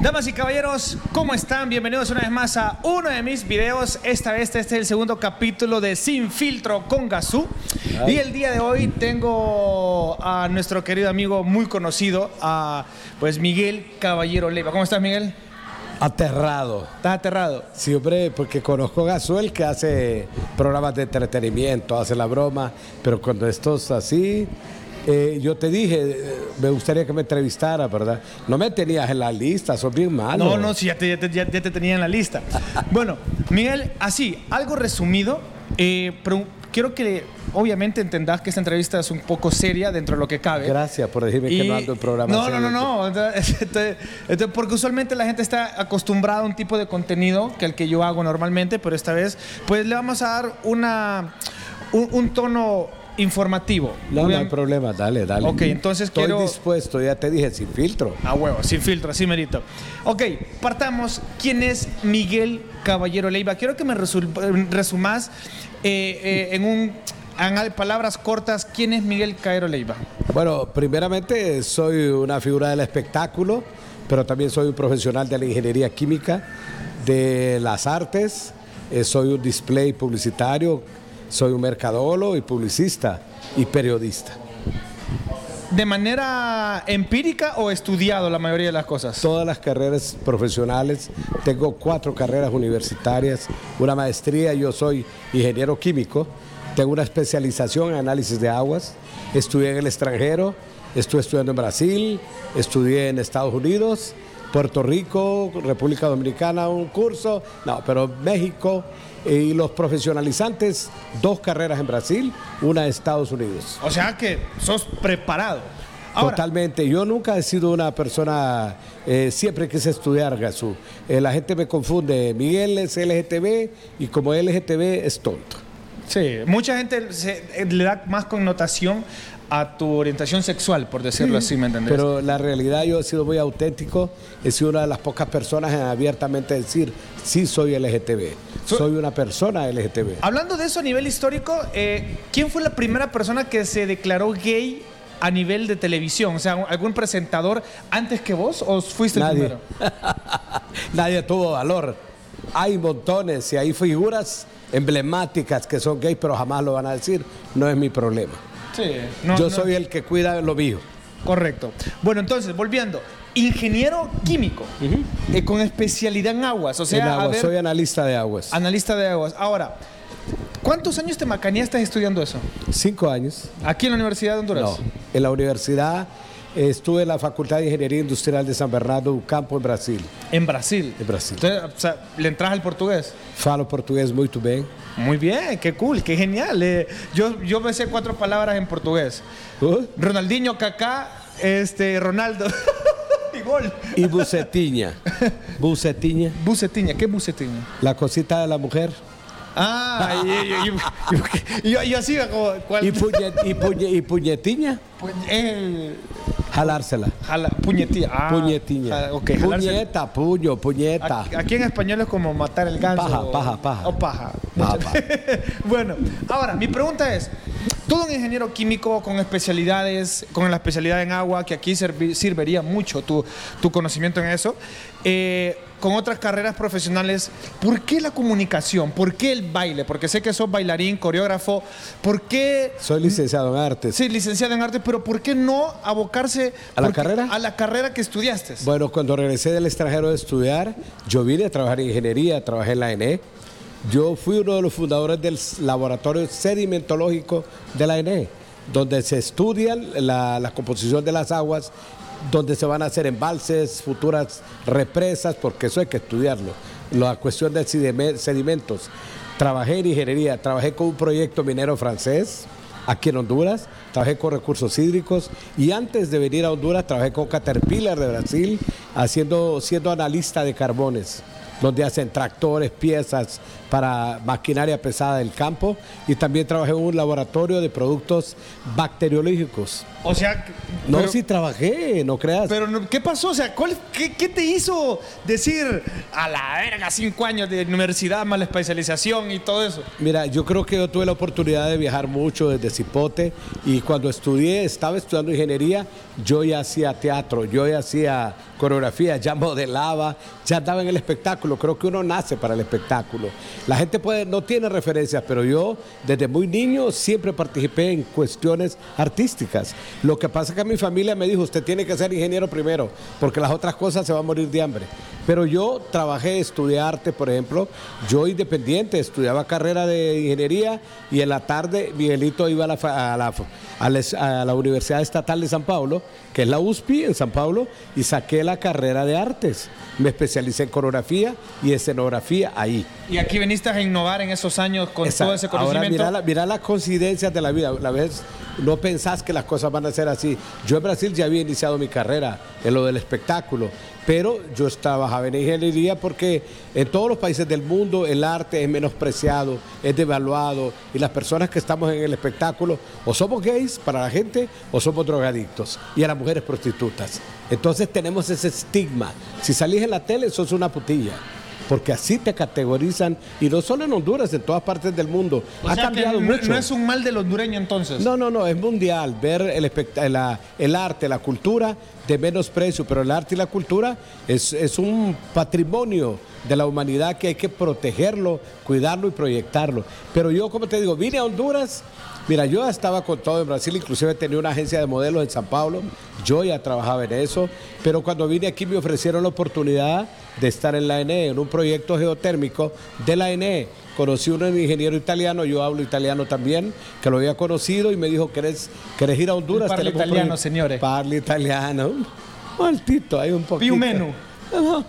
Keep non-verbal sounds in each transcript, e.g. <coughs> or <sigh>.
Damas y caballeros, ¿cómo están? Bienvenidos una vez más a uno de mis videos. Esta vez este es el segundo capítulo de Sin Filtro con Gazú. Y el día de hoy tengo a nuestro querido amigo muy conocido, a pues Miguel Caballero Leiva. ¿Cómo estás, Miguel? Aterrado. ¿Estás aterrado? Sí, hombre, porque conozco a Gazuel que hace programas de entretenimiento, hace la broma, pero cuando esto es así, eh, yo te dije, eh, me gustaría que me entrevistara, ¿verdad? No me tenías en la lista, sos bien malo. No, no, sí, ya te, ya te- ya te tenía en la lista. <laughs> bueno, Miguel, así, algo resumido, eh, pero quiero que obviamente entendás que esta entrevista es un poco seria dentro de lo que cabe. Gracias por decirme que no ando en programas. No, no, no, no. <laughs> Entonces, porque usualmente la gente está acostumbrada a un tipo de contenido que el que yo hago normalmente, pero esta vez, pues le vamos a dar una, un, un tono informativo. No, no hay problema, dale, dale. Ok, entonces Estoy quiero- dispuesto, ya te dije, sin filtro. A huevo, sin filtro, así merito. Ok, partamos. ¿Quién es Miguel Caballero Leiva? Quiero que me resumas eh, eh, en un en al- palabras cortas quién es Miguel Caballero Leiva. Bueno, primeramente soy una figura del espectáculo, pero también soy un profesional de la ingeniería química, de las artes, eh, soy un display publicitario, soy un mercadólogo y publicista y periodista. ¿De manera empírica o estudiado la mayoría de las cosas? Todas las carreras profesionales, tengo cuatro carreras universitarias, una maestría, yo soy ingeniero químico, tengo una especialización en análisis de aguas, estudié en el extranjero, estuve estudiando en Brasil, estudié en Estados Unidos, Puerto Rico, República Dominicana, un curso, no, pero México y los profesionalizantes, dos carreras en Brasil, una en Estados Unidos. O sea que sos preparado. Ahora, Totalmente. Yo nunca he sido una persona, eh, siempre quise estudiar, Gasú. Eh, la gente me confunde. Miguel es LGTB y como LGTB es tonto. sí, mucha gente se- eh, le da más connotación a tu orientación sexual, por decirlo así, ¿me entendés? Pero la realidad yo he sido muy auténtico. He sido una de las pocas personas en abiertamente decir, sí soy LGTB. So- soy una persona LGTB. Hablando de eso a nivel histórico, eh, ¿quién fue la primera persona que se declaró gay a nivel de televisión? O sea, ¿algún presentador antes que vos o fuiste el Nadie. primero? <laughs> Nadie tuvo valor. Hay montones y hay figuras emblemáticas que son gays, pero jamás lo van a decir. No es mi problema. Sí. no, yo no. soy el que cuida lo mío. Correcto. Bueno, entonces, volviendo. Ingeniero químico, eh, con especialidad en aguas. O sea, En a aguas, ver, soy analista de aguas. analista de aguas. Ahora, ¿cuántos años te macaneaste estudiando eso? Cinco años. Aquí en la Universidad de Honduras. No. En la universidad estuve en la Facultad de Ingeniería Industrial de San Bernardo do Campo, en Brasil. En Brasil. En Brasil. Entonces, o sea, ¿le entras al portugués? Falo portugués muito bem. Muy bien, qué cool, qué genial. Eh, yo, yo me sé cuatro palabras en portugués. Uh, Ronaldinho, Kaká, este, Ronaldo. <laughs> y gol. E bucetinha. <laughs> bucetinha. Bucetiña, ¿qué bucetiña? La cosita de la mujer. Ah, y, y- y- y- así como... ¿cuál? E, puñe, e, puñe, e puñetinha. Pu- eh, Jalársela. jala- puñetilla. Ah, Puñetiña. jala- puñeta, puño, puñeta. Aquí- Aquí en español es como matar el ganso. Paja, o- paja, paja. O paja. Paja, <laughs> bueno, ahora, mi pregunta es, todo un ingeniero químico con especialidades, con la especialidad en agua, que aquí servi- serviría mucho tu, tu conocimiento en eso, eh, con otras carreras profesionales, ¿por qué la comunicación? ¿Por qué el baile? Porque sé que sos bailarín, coreógrafo, ¿por qué... Soy licenciado en artes. Sí, licenciado en arte, pero ¿por qué no abocarse ¿A la carrera? A la carrera que estudiaste. Bueno, cuando regresé del extranjero de estudiar, yo vine a trabajar en ingeniería, trabajé en la ENE. Yo fui uno de los fundadores del laboratorio sedimentológico de la ENE, donde se estudian la, la composición de las aguas, donde se van a hacer embalses, futuras represas, porque eso hay que estudiarlo. La cuestión de sedime- sedimentos. Trabajé en ingeniería, trabajé con un proyecto minero francés, aquí en Honduras, trabajé con recursos hídricos y antes de venir a Honduras trabajé con Caterpillar de Brasil siendo analista de carbones, donde hacen tractores, piezas para maquinaria pesada del campo y también trabajé en un laboratorio de productos bacteriológicos O sea, No, pero- sí trabajé, no creas. Pero, ¿qué pasó? O sea, ¿cuál- qué, qué te hizo decir a la verga cinco años de universidad más la especialización y todo eso? Mira, yo creo que yo tuve la oportunidad de viajar mucho desde Cipote y cuando estudié, estaba estudiando ingeniería, yo ya hacía teatro, yo ya hacía coreografía, ya modelaba, ya andaba en el espectáculo. Creo que uno nace para el espectáculo. La gente puede, no tiene referencias, pero yo desde muy niño siempre participé en cuestiones artísticas. Lo que pasa es que mi familia me dijo, usted tiene que ser ingeniero primero, porque las otras cosas se va a morir de hambre. Pero yo trabajé, estudié arte, por ejemplo, yo independiente, estudiaba carrera de ingeniería y en la tarde Miguelito iba a la, Universidad Estatal de San Paulo, que es la USPI en San Paulo, y saqué la carrera de artes. Me especialicé en coreografía y escenografía ahí. Y aquí viniste a innovar en esos años con Exacto. todo ese Ahora conocimiento. mira, la- mira las coincidencias de la vida. A vez no pensás que las cosas van a ser así. Yo en Brasil ya había iniciado mi carrera en lo del espectáculo, pero yo trabajaba en ingeniería porque en todos los países del mundo el arte es menospreciado, es devaluado y las personas que estamos en el espectáculo o somos gays para la gente o somos drogadictos y a las mujeres prostitutas. Entonces tenemos ese estigma. Si salís en la tele sos una putilla. Porque así te categorizan, y no solo en Honduras, en todas partes del mundo. O ha sea cambiado mucho. no es un mal del hondureño entonces. No, no, no, es mundial ver el, el arte, la cultura de menos precio, pero el arte y la cultura es, es un patrimonio de la humanidad que hay que protegerlo, cuidarlo y proyectarlo. Pero yo, como te digo, vine a Honduras, mira, yo estaba con todo en Brasil, inclusive tenía una agencia de modelos en San Pablo, yo ya trabajaba en eso, pero cuando vine aquí me ofrecieron la oportunidad de estar en la ENE, en un proyecto geotérmico de la ENE. Conocí un ingeniero italiano, yo hablo italiano también, que lo había conocido y me dijo, ¿querés, querés ir a Honduras? Parla italiano, proyecto". señores. Parla italiano. Maltito, hay un poquito. Più meno. Ajá.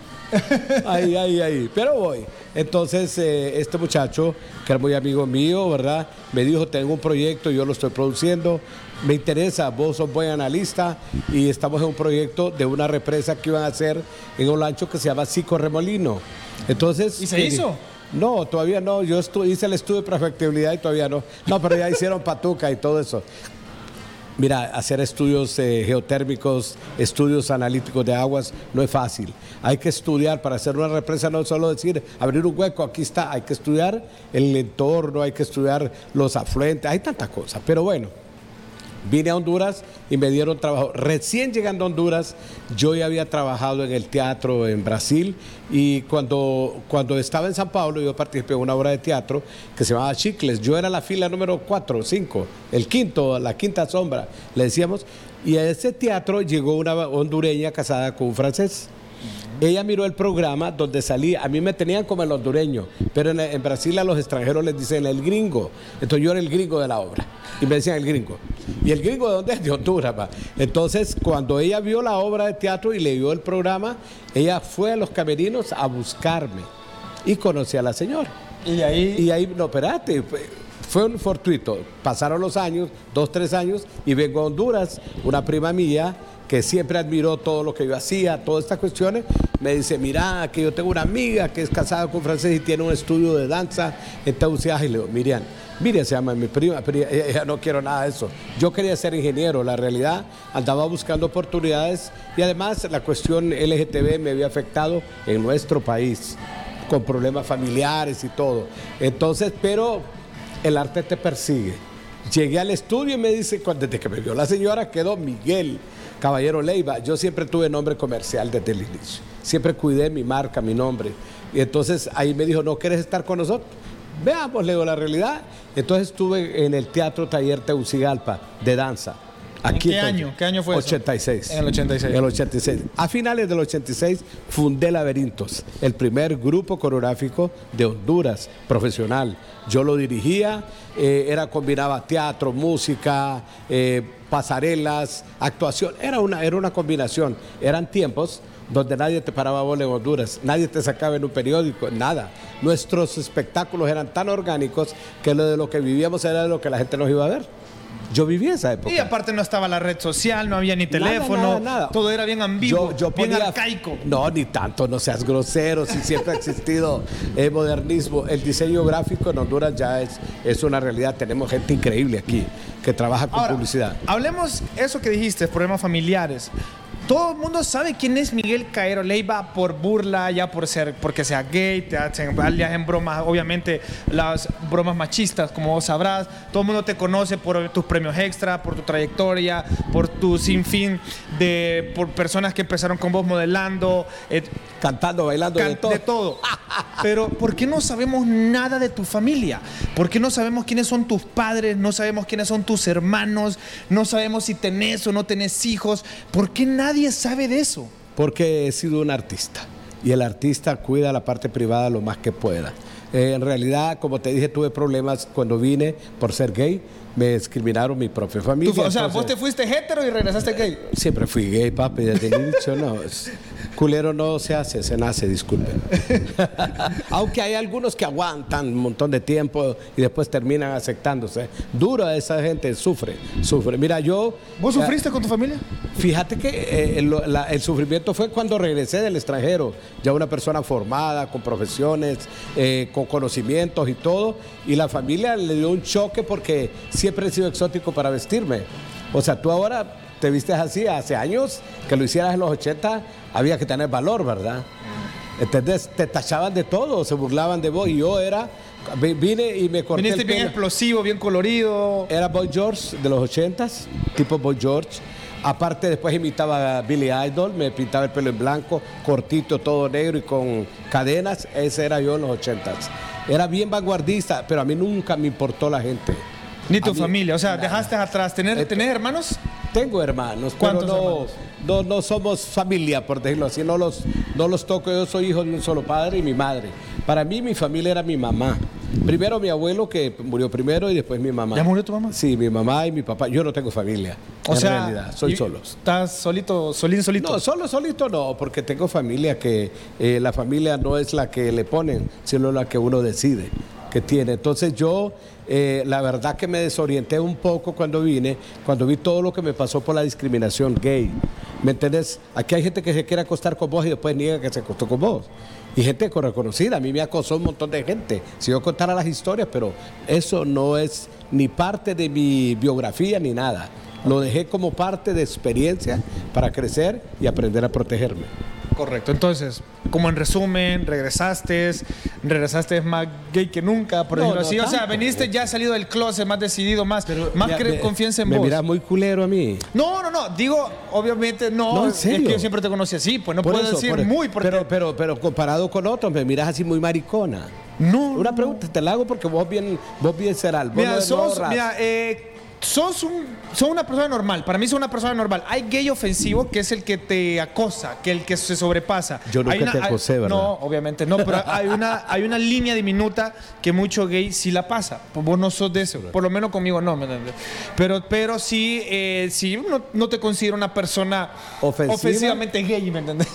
Ahí, ahí, ahí. Pero voy. Entonces, eh, este muchacho, que era muy amigo mío, ¿verdad? Me dijo, tengo un proyecto, yo lo estoy produciendo. Me interesa, vos sos buen analista y estamos en un proyecto de una represa que iban a hacer en Olancho que se llama Cico Remolino. Entonces... ¿Y se hizo? No, todavía no. Yo estu- hice el estudio de perfectibilidad y todavía no. No, pero ya hicieron <laughs> patuca y todo eso. Mira, hacer estudios eh, geotérmicos, estudios analíticos de aguas, no es fácil. Hay que estudiar para hacer una represa, no solo decir abrir un hueco, aquí está. Hay que estudiar el entorno, hay que estudiar los afluentes, hay tantas cosas. Pero bueno, Vine a Honduras y me dieron trabajo. Recién llegando a Honduras, yo ya había trabajado en el teatro en Brasil y cuando, cuando estaba en San Pablo yo participé en una obra de teatro que se llamaba Chicles. Yo era la fila número 4 o 5, el quinto, la quinta sombra, le decíamos. Y a ese teatro llegó una hondureña casada con un francés. Ella miró el programa donde salía, a mí me tenían como el hondureño, pero en, en Brasil a los extranjeros les dicen el gringo. Entonces yo era el gringo de la obra y me decían el gringo. ¿Y el gringo de dónde es? <laughs> De Honduras. pa. Entonces cuando ella vio la obra de teatro y le vio el programa, ella fue a los camerinos a buscarme y conocí a la señora. Y ahí. Y ahí, no, espérate, fue, fue un fortuito. Pasaron los años, dos, tres años, y vengo a Honduras, una prima mía que siempre admiró todo lo que yo hacía, todas estas cuestiones, me dice, mira, que yo tengo una amiga que es casada con francés y tiene un estudio de danza en Tauciaje. Y le digo, Miriam, Miriam se llama mi prima, ella, ella no quiero nada de eso. Yo quería ser ingeniero, la realidad, andaba buscando oportunidades y además la cuestión LGTB me había afectado en nuestro país con problemas familiares y todo. Entonces, pero el arte te persigue. Llegué al estudio y me dice, desde que me vio la señora, quedó Miguel Caballero Leiva. Yo siempre tuve nombre comercial desde el inicio. Siempre cuidé mi marca, mi nombre. Y entonces ahí me dijo, ¿no quieres estar con nosotros? Veamos, le digo, la realidad. Entonces estuve en el Teatro Taller Teucigalpa de danza. ¿En qué año? ¿Qué año fue eso? 86. En el 86. En el 86. A finales del 86 fundé Laberintos, el primer grupo coreográfico de Honduras profesional. Yo lo dirigía, eh, era combinaba teatro, música, eh, pasarelas, actuación. Era una, era una combinación. Eran tiempos donde nadie te paraba bola en Honduras, nadie te sacaba en un periódico, nada. Nuestros espectáculos eran tan orgánicos que lo de lo que vivíamos era de lo que la gente nos iba a ver. Yo viví esa época. Y aparte no estaba la red social, no había ni teléfono, nada, nada. todo era bien ambiguo, Yo, yo bien arcaico. No, ni tanto, no seas grosero, si siempre ha existido el modernismo. El diseño gráfico en Honduras ya es, es una realidad. Tenemos gente increíble aquí que trabaja con Ahora, publicidad. hablemos eso que dijiste, problemas familiares. Todo el mundo sabe quién es Miguel Caero Leiva por burla, ya por ser, porque sea gay, te hacen, le hacen bromas, obviamente las bromas machistas, como vos sabrás. Todo el mundo te conoce por tus premios extra, por tu trayectoria, por tu sinfín de, por personas que empezaron con vos modelando, eh, Cantando, bailando, de Can- todo. de todo. <laughs> Pero ¿por qué no sabemos nada de tu familia? ¿Por qué no sabemos quiénes son tus padres? No sabemos quiénes son tus hermanos. No sabemos si tenés o no tenés hijos. ¿Por qué nadie sabe de eso? Porque he sido un artista y el artista cuida la parte privada lo más que pueda. Eh, en realidad, como te dije, tuve problemas cuando vine por ser gay. Me discriminaron mi propia familia. o sea, entonces- vos te fuiste hetero y regresaste gay. Siempre fui gay, papi, desde el inicio no. <laughs> culero no se hace, se nace, disculpen. <laughs> Aunque hay algunos que aguantan un montón de tiempo y después terminan aceptándose. Dura esa gente, sufre, sufre. Mira, yo... ¿Vos sufriste con tu familia? Fíjate que eh, el, la- el sufrimiento fue cuando regresé del extranjero, ya una persona formada, con profesiones, eh, con conocimientos y todo, y la familia le dio un choque porque siempre he sido exótico para vestirme. O sea, tú ahora te vistes así, hace años que lo hicieras en los 80, había que tener valor, ¿verdad? Entonces te tachaban de todo, se burlaban de vos, y yo era, vi- vine y me corté Viniste el bien explosivo, bien colorido. Era Boy George de los 80s, tipo Boy George. Aparte, después imitaba a Billy Idol, me pintaba el pelo en blanco, cortito, todo negro y con cadenas. Ese era yo en los 80s. Era bien vanguardista, pero a mí nunca me importó la gente. Ni tu mí- familia. O sea, dejaste atrás. ¿Tener, ¿Tenés hermanos? Tengo hermanos, pero ¿Cuántos no, hermanos? no, no somos familia, por decirlo así. No los, no los toco. Yo soy hijo de un solo padre y mi madre. Para mí, mi familia era mi mamá. Primero mi abuelo, que murió primero, y después mi mamá. ¿Ya murió tu mamá? Sí, mi mamá y mi papá. Yo no tengo familia. O en sea, realidad, soy solo. ¿Estás solito, solín, solito? No, solo, solito no, porque tengo familia que eh, la familia no es la que le ponen, sino la que uno decide que tiene. Entonces yo, eh, la verdad que me desorienté un poco cuando vine, cuando vi todo lo que me pasó por la discriminación gay. ¿Me entendés? Aquí hay gente que se quiere acostar con vos y después niega que se acostó con vos. Y gente con reconocida. A mí me acosó un montón de gente. Si yo contara las historias, pero eso no es ni parte de mi biografía ni nada. Lo dejé como parte de experiencia para crecer y aprender a protegerme. Correcto. Entonces, como en resumen, regresaste, regresaste más gay que nunca, por No, decirlo no así. O sea, veniste ya salido del closet, más decidido, más, más cre- me- confianza en me vos. miras muy culero a mí. No, no, no. Digo, obviamente no. No, en Es que yo siempre te conocí así, pues no Por puedo eso, decir por- muy porque pero, pero, pero comparado con otros, me miras así muy maricona. no. Una pregunta, te la hago porque vos bien, vos bien serás. Vos Mira, no- sos, mira, eh, sos, un, sos una persona normal. Para mí sos una persona normal. Hay gay ofensivo que es el que te acosa, que el que se sobrepasa. Yo nunca Hay una- te hay- acosé, ¿verdad? No, obviamente no, pero hay una, hay una línea diminuta que mucho gay sí la pasa. Vos no sos de eso. Por lo menos conmigo no, ¿me entiendes? Pero, pero sí, eh, sí no, no te considero una persona ¿Ofensiva? ofensivamente gay, ¿me entiendes?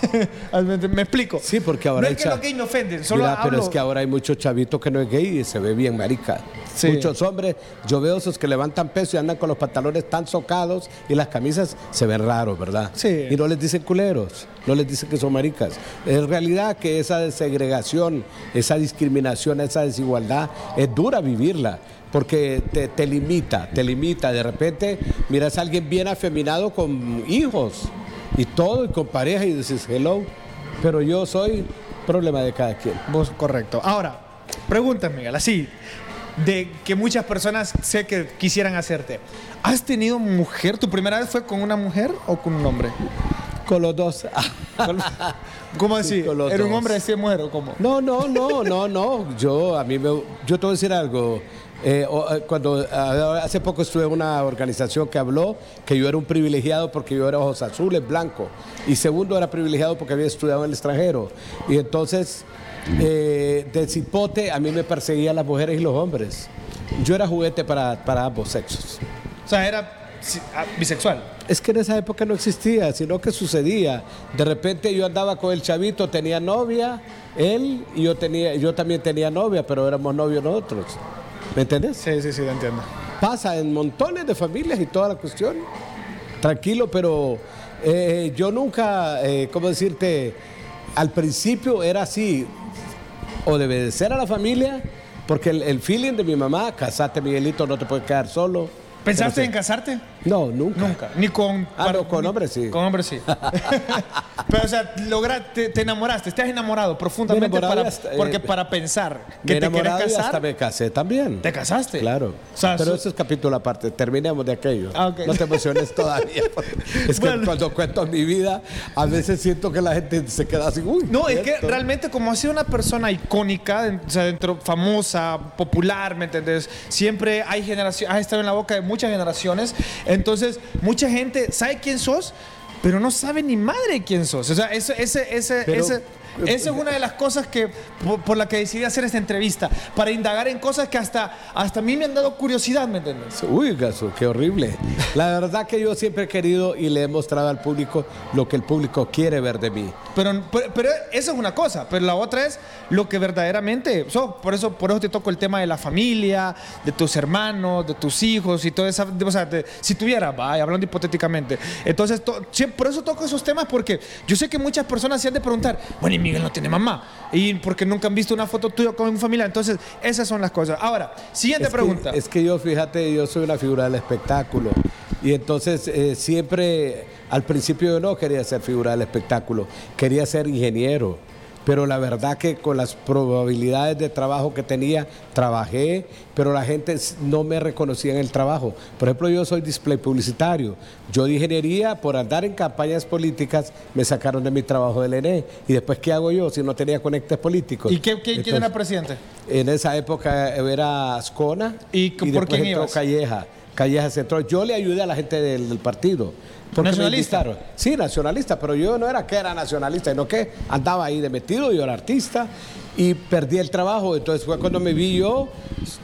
<laughs> me explico. Sí, porque ahora No es que los gays me ofenden, solo Mira, pero hablo- es que ahora hay muchos chavitos que no es gay y se ve bien marica. Sí. Muchos hombres, yo veo esos que levantan peso y andan con los pantalones tan socados y las camisas se ven raros, ¿verdad? Sí. Y no les dicen culeros, no les dicen que son maricas. En realidad que esa segregación, esa discriminación, esa desigualdad, es dura vivirla. Porque te, te limita, te limita. De repente miras a alguien bien afeminado con hijos y todo, y con pareja, y dices, hello. Pero yo soy problema de cada quien. Vos, correcto. Ahora, preguntas, Miguel, así, de que muchas personas sé que quisieran hacerte. ¿Has tenido mujer? ¿Tu primera vez fue con una mujer o con un hombre? Con los dos. <laughs> ¿Cómo Sí, así? los ¿Era un dos. hombre de mujer o cómo? No, no, no, no, no. Yo, a mí me, yo te voy a decir algo. Eh, eh, cuando hace poco estuve en una organización que habló que yo era un privilegiado porque yo era ojos azules, blanco. Y segundo, era privilegiado porque había estudiado en el extranjero. Y entonces, eh, de cipote, a mí me perseguían las mujeres y los hombres. Yo era juguete para, para ambos sexos. O sea, era ah, bisexual. Es que en esa época no existía, sino que sucedía. De repente yo andaba con el chavito, tenía novia, él y yo tenía, yo también tenía novia, pero éramos novios nosotros. ¿Me entendés? Sí, sí, sí, te entiendo. Pasa en montones de familias y toda la cuestión. Tranquilo, pero eh, yo nunca, eh, ¿cómo decirte? Al principio era así, o de obedecer a la familia, porque el, el feeling de mi mamá, casate Miguelito, no te puedes quedar solo. ¿Pensaste en casarte? No, nunca. Nunca. Ni con. Ah, no, con hombres sí. Con hombres sí. <laughs> Pero, o sea, lograste, te enamoraste, estás enamorado profundamente enamorado para, hasta- eh, porque para pensar Me que te quieres y hasta casar. me casé también. ¿Te casaste? Claro. O sea, Pero su- eso es capítulo aparte. Terminemos de aquello. Ah. No te emociones todavía. <laughs> es que Bueno. cuando cuento mi vida, a veces siento que la gente se queda así. Uy, No, es que esto". realmente como has sido una persona icónica, o sea, dentro, famosa, popular, ¿me entendés? Siempre hay generaciones, has estado en la boca de muchas generaciones, entonces mucha gente sabe quién sos, pero no sabe ni madre quién sos. O sea, ese, ese, ese, Pero- ese- esa es una de las cosas que por, por la que decidí hacer esta entrevista, para indagar en cosas que hasta, hasta a mí me han dado curiosidad, ¿me entiendes? Uy, Gaso, qué horrible. La verdad que yo siempre he querido y le he mostrado al público lo que el público quiere ver de mí. Pero, pero, pero eso es una cosa, pero la otra es lo que verdaderamente sos. Por eso, por eso te toco el tema de la familia, de tus hermanos, de tus hijos y toda esa. O sea, de- si tuviera, vaya, hablando hipotéticamente. Entonces, to- por eso toco esos temas, porque yo sé que muchas personas se han de preguntar, bueno, y Miguel no tiene mamá, y porque nunca han visto una foto tuya con mi familia. Entonces, esas son las cosas. Ahora, siguiente Es que- pregunta. es que yo, fíjate, yo soy una figura del espectáculo. Y entonces eh, siempre, al principio yo no quería ser figura del espectáculo, quería ser ingeniero. Pero la verdad que con las probabilidades de trabajo que tenía, trabajé, pero la gente no me reconocía en el trabajo. Por ejemplo, yo soy display publicitario. Yo de ingeniería, por andar en campañas políticas, me sacaron de mi trabajo del ENE. ¿Y después qué hago yo si no tenía conectes políticos? ¿Y qué, qué- quién era presidente? en esa época era Ascona ¿Y por después quién entró? Calleja. Calleja entró. Yo le ayudé a la gente del, del partido. ¿Nacionalista? Sí, nacionalista, pero yo no era que era nacionalista, sino que andaba ahí de metido, yo era artista y perdí el trabajo. Entonces fue cuando me vi yo,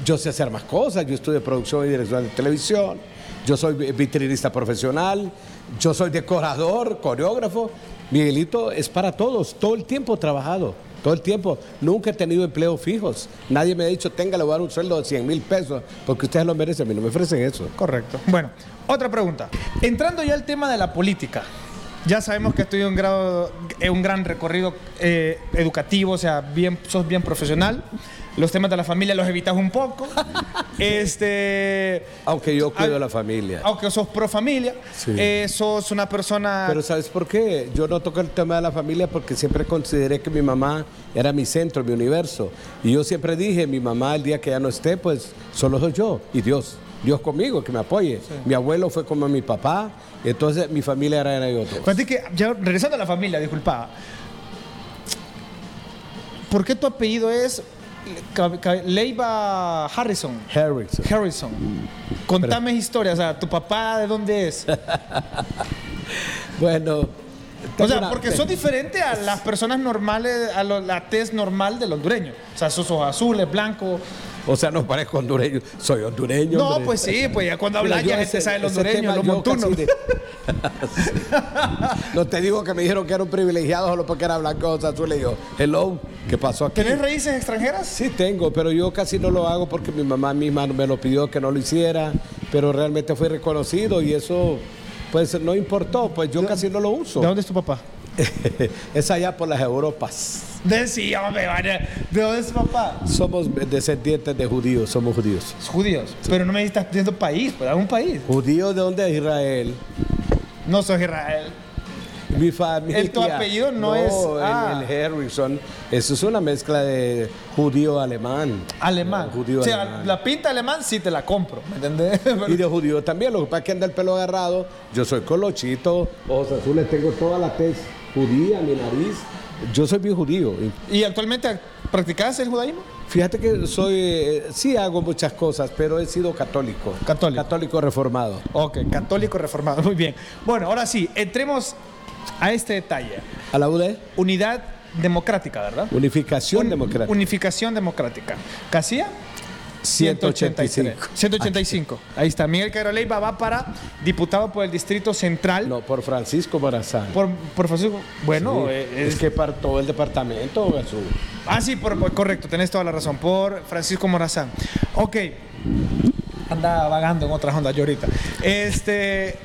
yo sé hacer más cosas. Yo estudié producción y dirección de televisión, yo soy vi- vitrinista profesional, yo soy decorador, coreógrafo. Miguelito es para todos, todo el tiempo he trabajado. Todo el tiempo, nunca he tenido empleos fijos. Nadie me ha dicho, tenga, le voy un sueldo de 100 mil pesos, porque ustedes lo merecen. A mí no me ofrecen eso. Correcto. Bueno, otra pregunta. Entrando ya al tema de la política. Ya sabemos que has tenido un, grado, un gran recorrido eh, educativo, o sea, sos bien profesional. Los temas de la familia los evitas un poco. <laughs> este, Aunque yo cuido a la familia. aunque sos pro familia, Sí. eh, sos una persona... Pero ¿sabes por qué? Yo no toco el tema de la familia porque siempre consideré que mi mamá era mi centro, mi universo. Y yo siempre dije, mi mamá el día que ya no esté, pues solo soy yo y Dios. Dios conmigo, que me apoye. Mi abuelo fue como mi papá, entonces mi familia era de otros. Fíjate que, ya regresando a la familia, disculpa. ¿Por qué tu apellido es Leiva Harrison? Harrison. Harrison. Contame historias, o sea, ¿tu papá de dónde es? <laughs> Bueno. O sea, una- porque sos diferente a las personas normales, a lo- la tez normal del hondureño. O sea, sos ojos azules, blancos. O sea, no parezco hondureño. Soy hondureño. No, hombre. pues sí, pues ya cuando hablas ya gente sabe los hondureños, los montunos. de- <laughs> <laughs> no te digo que me dijeron que era un privilegiado solo porque era blanco o azul. Y yo, hello, ¿qué pasó aquí? ¿Tenés raíces extranjeras? Sí tengo, pero yo casi no lo hago porque mi mamá misma me lo pidió que no lo hiciera, pero realmente fue reconocido y eso pues no importó, pues yo casi no lo uso. ¿De dónde es tu papá? <laughs> es allá por las Europas. De sí, hombre, vaya. ¿De dónde es papá? Somos descendientes de judíos, somos judíos. Judíos. Pero no me estás diciendo país, pues un país. ¿Judíos de dónde es Israel? No sos Israel. Mi familia. El- tu apellido no es- el- ah. El, Harrison. Eso es una mezcla de judío alemán. Alemán. Judío o sea, alemán. la pinta alemán sí te la compro, ¿me entendés? <laughs> Y de judío también, lo que pasa es que anda el pelo agarrado. Yo soy colochito, ojos azules, tengo toda la tez judía, mi nariz. Yo soy bien judío. Y ¿Y actualmente practicas el judaísmo? Fíjate que soy, eh, sí hago muchas cosas, pero he sido católico. Católico. Católico reformado. Ok, católico reformado, muy bien. Bueno, ahora sí, entremos a este detalle. A la UD, Unidad democrática, ¿verdad? unificación Un- democrática. Unificación democrática. ¿Casilla? 185. 185. Ahí está. Miguel Cairo Leiva va para diputado por el Distrito Central. No, por Francisco Morazán. Por, por Francisco. Bueno, Sí, eh, es que para todo el departamento, Jesús. Ah, sí, por, por- correcto, tenés toda la razón. Por Francisco Morazán. Ok. anda vagando en otras ondas yo ahorita. Este,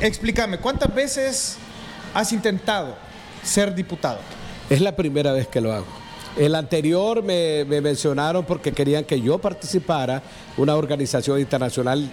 explícame, ¿cuántas veces has intentado ser diputado? Es la primera vez que lo hago. El anterior me, me mencionaron porque querían que yo participara. Una organización internacional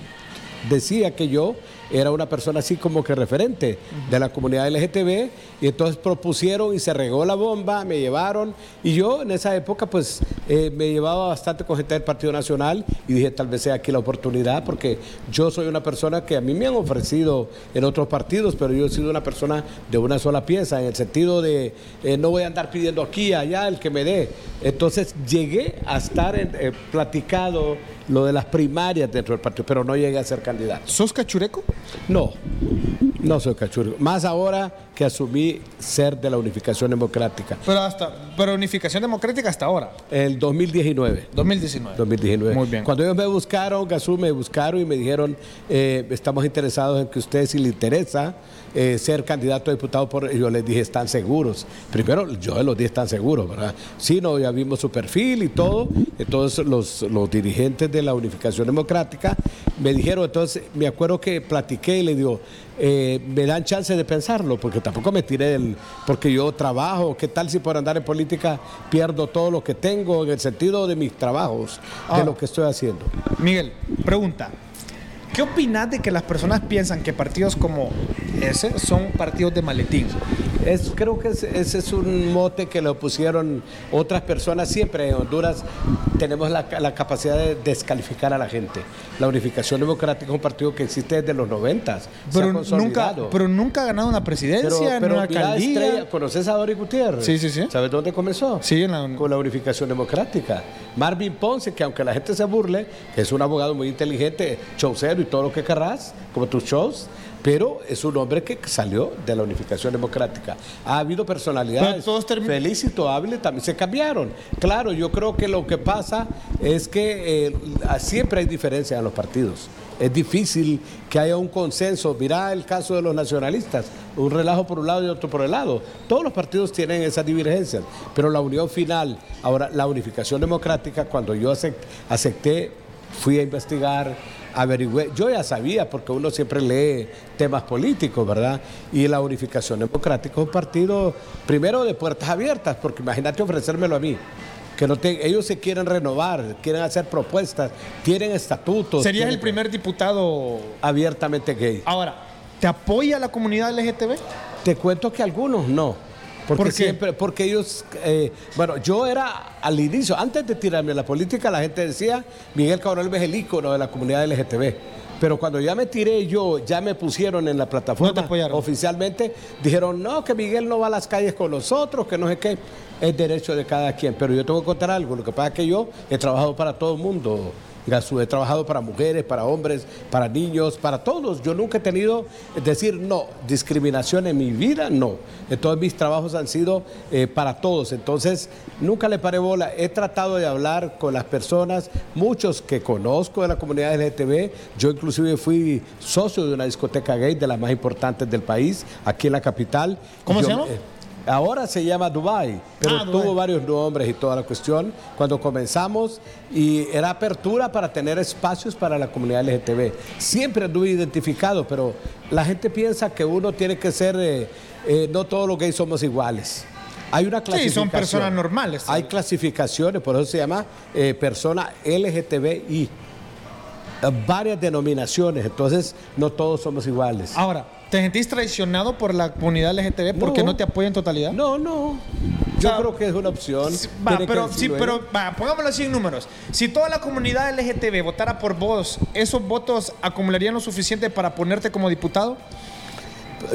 decía que yo era una persona así como que referente de la comunidad LGTB y entonces propusieron y se regó la bomba, me llevaron y yo en esa época pues eh, me llevaba bastante con gente del Partido Nacional y dije tal vez sea aquí la oportunidad porque yo soy una persona que a mí me han ofrecido en otros partidos, pero yo he sido una persona de una sola pieza en el sentido de eh, no voy a andar pidiendo aquí, allá, el que me dé. Entonces llegué a estar en, eh, platicado lo de las primarias dentro del partido, pero no llegué a ser candidato. ¿Sos cachureco? No, no soy cachureco. Más ahora que asumí ser de la Unificación Democrática. Pero hasta, pero Unificación Democrática hasta ahora. El 2019. 2019. 2019. Muy bien. Cuando ellos me buscaron, Gasú me buscaron y me dijeron, eh, estamos interesados en que usted si le interesa eh, ser candidato a diputado por... Yo les dije, ¿están seguros? Primero, yo los dije, están seguros, ¿verdad? Sí, no, ya vimos su perfil y todo. Entonces, los, los dirigentes de la Unificación Democrática me dijeron, entonces, me acuerdo que platiqué y le digo, eh, me dan chance de pensarlo, porque tampoco me tiré del... Porque yo trabajo, ¿qué tal si por andar en política pierdo todo lo que tengo en el sentido de mis trabajos, de Ah. lo que estoy haciendo? Miguel, pregunta. ¿Qué opinas de que las personas piensan que partidos como ese son partidos de maletín? Es, creo que ese, es un mote que lo pusieron otras personas. Siempre en Honduras tenemos la, la capacidad de descalificar a la gente. La Unificación Democrática es un partido que existe desde los 90. se ha Pero nunca, pero nunca ha ganado una presidencia, Pero, pero una alcaldía. Estrella, ¿conoces a Dori Gutiérrez? Sí, sí, sí. ¿Sabes dónde comenzó? Sí, en la- Con la Unificación Democrática. Marvin Ponce, que aunque la gente se burle, que es un abogado muy inteligente, showcero y todo lo que querrás, como tus shows, pero es un hombre que salió de la Unificación Democrática. Ha habido personalidades. Todos Ávila también se cambiaron. Claro, yo creo que lo que pasa es que eh, siempre hay diferencias en los partidos. Es difícil que haya un consenso. Mirá el caso de los nacionalistas, un relajo por un lado y otro por el lado. Todos los partidos tienen esas divergencias, pero la unión final, ahora la unificación democrática, cuando yo acep- acepté, fui a investigar, averigüé, yo ya sabía, porque uno siempre lee temas políticos, ¿verdad? Y la unificación democrática es un partido, primero de puertas abiertas, porque imagínate ofrecérmelo a mí. Que no te- ellos se quieren renovar, quieren hacer propuestas, tienen estatutos. ¿Serías tienen- el primer diputado abiertamente gay. Ahora, ¿te apoya la comunidad LGTB? Te cuento que algunos no. Porque ¿Por siempre, porque ellos, eh, bueno, yo era al inicio, antes de tirarme a la política, la gente decía, Miguel Cabral es el ícono de la comunidad LGTB. Pero cuando ya me tiré yo, ya me pusieron en la plataforma oficialmente, dijeron, no, que Miguel no va a las calles con nosotros, que no sé qué. Es derecho de cada quien. Pero yo tengo que contar algo. Lo que pasa es que yo he trabajado para todo el mundo. Gasú, he trabajado para mujeres, para hombres, para niños, para todos. Yo nunca he tenido, es decir, no, discriminación en mi vida, no. Entonces mis trabajos han sido eh, para todos. Entonces nunca le paré bola. He tratado de hablar con las personas, muchos que conozco de la comunidad LGTB. Yo inclusive fui socio de una discoteca gay de las más importantes del país, aquí en la capital. ¿Cómo Yo, se llama? eh, Ahora se llama Dubai, pero Ah, tuvo varios nombres y toda la cuestión cuando comenzamos y era apertura para tener espacios para la comunidad LGTB. Siempre anduve identificado, pero la gente piensa que uno tiene que ser, eh, eh, no todos los gays somos iguales. Hay una Sí, clasificación. son personas normales. Hay clasificaciones, por eso se llama eh, persona LGTBI. Eh, Varias denominaciones, entonces no todos somos iguales. Ahora, ¿te sentís traicionado por la comunidad LGTB porque No. no te apoya en totalidad? No, no. Yo sea, creo que es una opción. Va, pero, sí, pero va, pongámoslo así en números. Si toda la comunidad LGTB votara por vos, ¿esos votos acumularían lo suficiente para ponerte como diputado?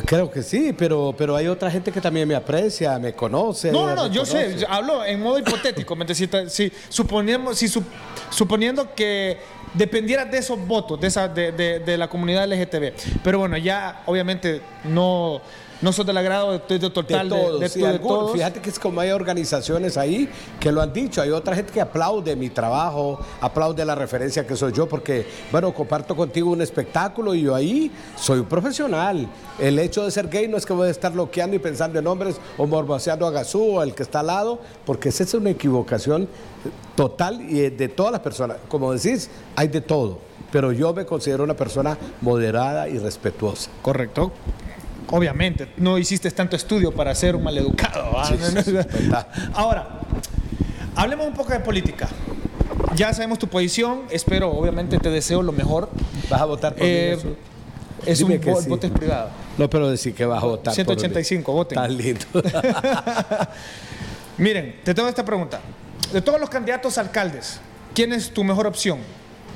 Creo que sí, pero, pero hay otra gente que también me aprecia, me conoce. No, no, no, yo sé, conoce. hablo en modo hipotético. ¿me? Si, si suponemos, si su- suponiendo que dependieras de esos votos de, esa, de, de- de la comunidad LGTB. Pero bueno, ya obviamente no, no sos del agrado de, de total de, todos, de- sí, de algunos. todos. Fíjate que es como hay organizaciones ahí que lo han dicho. Hay otra gente que aplaude mi trabajo, aplaude la referencia que soy yo, porque, bueno, comparto contigo un espectáculo y yo ahí soy un profesional. El hecho de ser gay no es que voy a estar bloqueando y pensando en hombres o morboseando a Gazú o al que está al lado, porque esa es una equivocación total y de todas las personas. Como decís, hay de todo. Pero yo me considero una persona moderada y respetuosa. Correcto. Obviamente, no hiciste tanto estudio para ser un maleducado. <laughs> Ahora, hablemos un poco de política. Ya sabemos tu posición, espero, obviamente te deseo lo mejor. ¿Vas a votar por Eh, mí? Es Dime un que vo- sí. voto es privado. No, pero decir que vas a votar. por mí. 185, voten. Tan lindo. <laughs> Miren, te tengo esta pregunta. De todos los candidatos a alcaldes, ¿quién es tu mejor opción?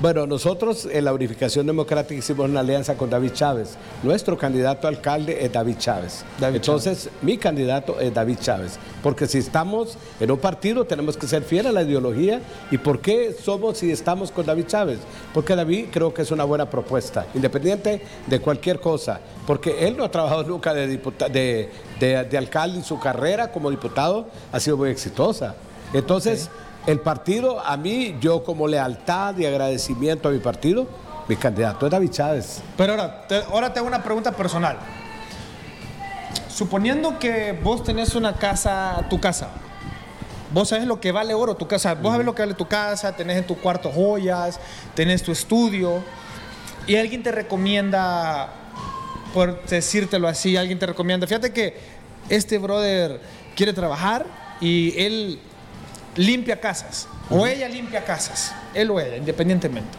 Bueno, nosotros en la Unificación Democrática hicimos una alianza con David Chávez. Nuestro candidato a alcalde es David Chávez. David Entonces, mi candidato es David Chávez. Porque si estamos en un partido, tenemos que ser fieles a la ideología. ¿Y por qué somos si estamos con David Chávez? Porque David creo que es una buena propuesta, independiente de cualquier cosa. Porque él no ha trabajado nunca de, diputa- de, de- de alcalde y su carrera como diputado ha sido muy exitosa. Entonces, el partido, a mí, yo como lealtad y agradecimiento a mi partido, mi candidato es David Chávez. Pero ahora te, ahora te una pregunta personal. Suponiendo que vos tenés una casa, tu casa, vos sabés lo que vale oro tu casa, vos sabés lo que vale tu casa, tenés en tu cuarto joyas, tenés tu estudio, y alguien te recomienda, por decírtelo así, alguien te recomienda, fíjate que este brother quiere trabajar y él limpia casas, o ella limpia casas, él o ella, independientemente.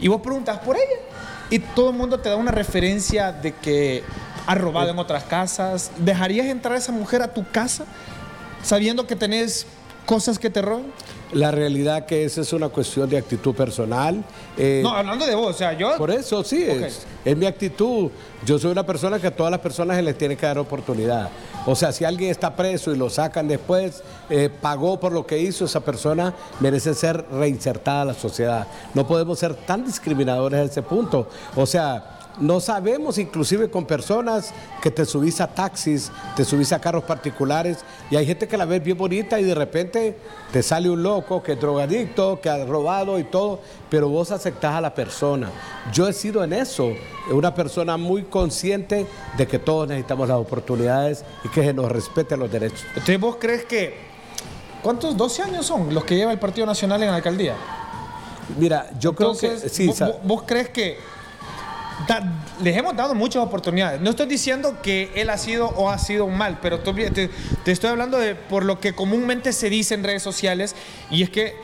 Y vos preguntas por ella. Y todo el mundo te da una referencia de que ha robado en otras casas. ¿Dejarías entrar a esa mujer a tu casa sabiendo que tenés cosas que te roban? La realidad que esa es una cuestión de actitud personal. eh, No, hablando de vos, o sea, yo... Por eso sí, es mi actitud. Yo soy una persona que a todas las personas se les tiene que dar oportunidad. O sea, si alguien está preso y lo sacan después, eh, pagó por lo que hizo, esa persona merece ser reinsertada a la sociedad. No podemos ser tan discriminadores a ese punto. O sea, no sabemos inclusive con personas que te subís a taxis, te subís a carros particulares y hay gente que la ves bien bonita y de repente te sale un loco que es drogadicto, que ha robado y todo, pero vos aceptás a la persona. Yo he sido en eso, una persona muy consciente de que todos necesitamos las oportunidades y que se nos respeten los derechos. Entonces, ¿vos crees que... ¿Cuántos? 12 años son los que lleva el Partido Nacional en la alcaldía. Mira, yo Entonces, creo que sí, vos crees que les hemos dado muchas oportunidades? No estoy diciendo que él ha sido o ha sido mal, pero te, te estoy hablando de por lo que comúnmente se dice en redes sociales y es que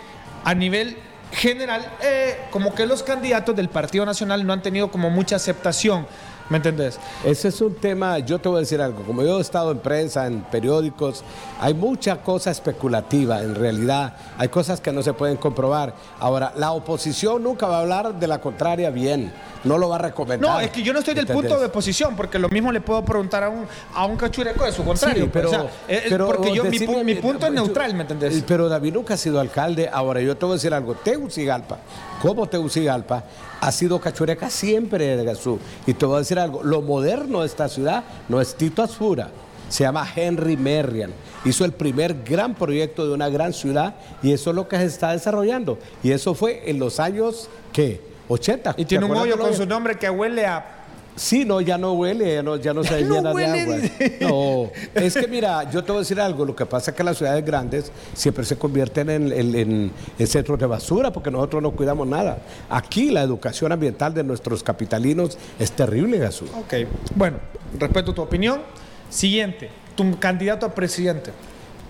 a nivel general, eh, como que los candidatos del Partido Nacional no han tenido como mucha aceptación, ¿me entendés? Ese es un tema, yo te voy a decir algo, como yo he estado en prensa, en periódicos, hay mucha cosa especulativa en realidad, hay cosas que no se pueden comprobar. Ahora, la oposición nunca va a hablar de la contraria bien, no lo va a recomendar. No, es que yo no estoy del ¿Entendés? punto de posición, porque lo mismo le puedo preguntar a un, a un cachureco de su contrario. Sí, pues, pero, o sea, eh, eh, pero porque yo, mi, decime, pu- mi punto es neutral, ¿me entendés? Pero David nunca ha sido alcalde. Ahora, yo te voy a decir algo. Tegucigalpa, como Tegucigalpa, ha sido cachureca siempre de Gazú. Y te voy a decir algo. Lo moderno de esta ciudad no es Tito Asfura. Se llama Henry Merriam. Hizo el primer gran proyecto de una gran ciudad y eso es lo que se está desarrollando. Y eso fue en los años, ¿qué? 80. Y ¿Te tiene un hoyo con su nombre que huele a Sí, no, ya no huele, ya no, ya no se llena de agua. No, es que mira, yo te voy a decir algo, lo que pasa es que las ciudades grandes siempre se convierten en, en- en- en centros de basura porque nosotros no cuidamos nada. Aquí la educación ambiental de nuestros capitalinos es terrible, Gasú. Ok, bueno, respeto tu opinión. Siguiente, tu candidato a presidente.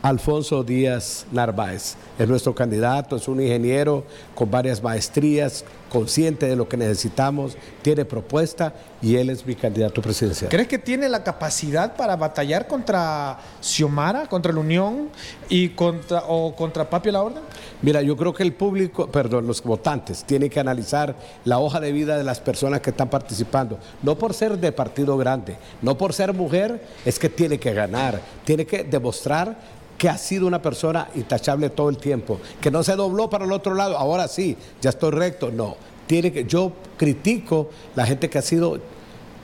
Alfonso Díaz Narváez es nuestro candidato, es un ingeniero con varias maestrías, consciente de lo que necesitamos, tiene propuesta y él es mi candidato presidencial. ¿Crees que tiene la capacidad para batallar contra Xiomara, contra la Unión y contra, o contra Papio La Orden? Mira, yo creo que el público, perdón, los votantes tienen que analizar la hoja de vida de las personas que están participando. No por ser de partido grande, no por ser mujer, es que tiene que ganar, tiene que demostrar que ha sido una persona intachable todo el tiempo, que no se dobló para el otro lado, ahora sí, ya estoy recto, no. Tiene que, yo critico la gente que ha sido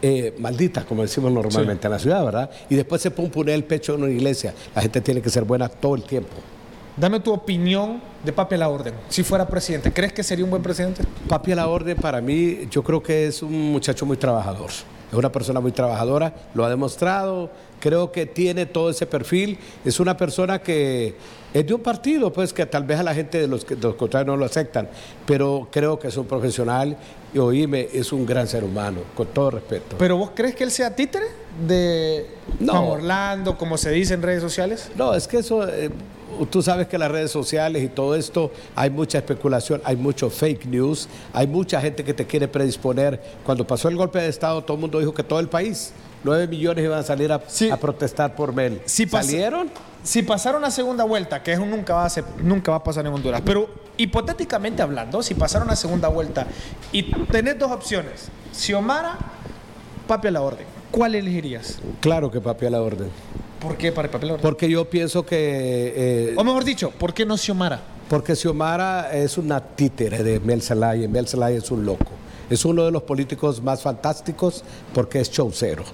eh, maldita, como decimos normalmente en la ciudad, ¿verdad? Y después se pone el pecho en una iglesia. La gente tiene que ser buena todo el tiempo. Dame tu opinión de Papi a la Orden, si fuera presidente. ¿Crees que sería un buen presidente? Papi a la Orden para mí, yo creo que es un muchacho muy trabajador. Es una persona muy trabajadora, lo ha demostrado, creo que tiene todo ese perfil. Es una persona que es de un partido, pues que tal vez a la gente de los, que, los contrarios no lo aceptan, pero creo que es un profesional y oíme, es un gran ser humano, con todo respeto. ¿Pero vos crees que él sea títere de No. Juan Orlando, como se dice en redes sociales? No, es que eso, eh, tú sabes que las redes sociales y todo esto, hay mucha especulación, hay mucho fake news, hay mucha gente que te quiere predisponer. Cuando pasó el golpe de Estado, todo el mundo dijo que todo el país, 9 millones iban a salir a, Sí. a protestar por Mel. Si ¿Salieron? Si pasara una segunda vuelta, que eso nunca va, a ser- nunca va a pasar en Honduras, pero hipotéticamente hablando, si pasara una segunda vuelta y tenés dos opciones, Xiomara, Papi a la Orden, ¿cuál elegirías? Claro que papi a la orden. ¿Por qué para Papi a la Orden? Porque yo pienso que... eh, O mejor dicho, ¿por qué no Xiomara? Porque Xiomara es una títere de Mel Zelaya. Mel Zelaya es un loco. Es uno de los políticos más fantásticos porque es showcero.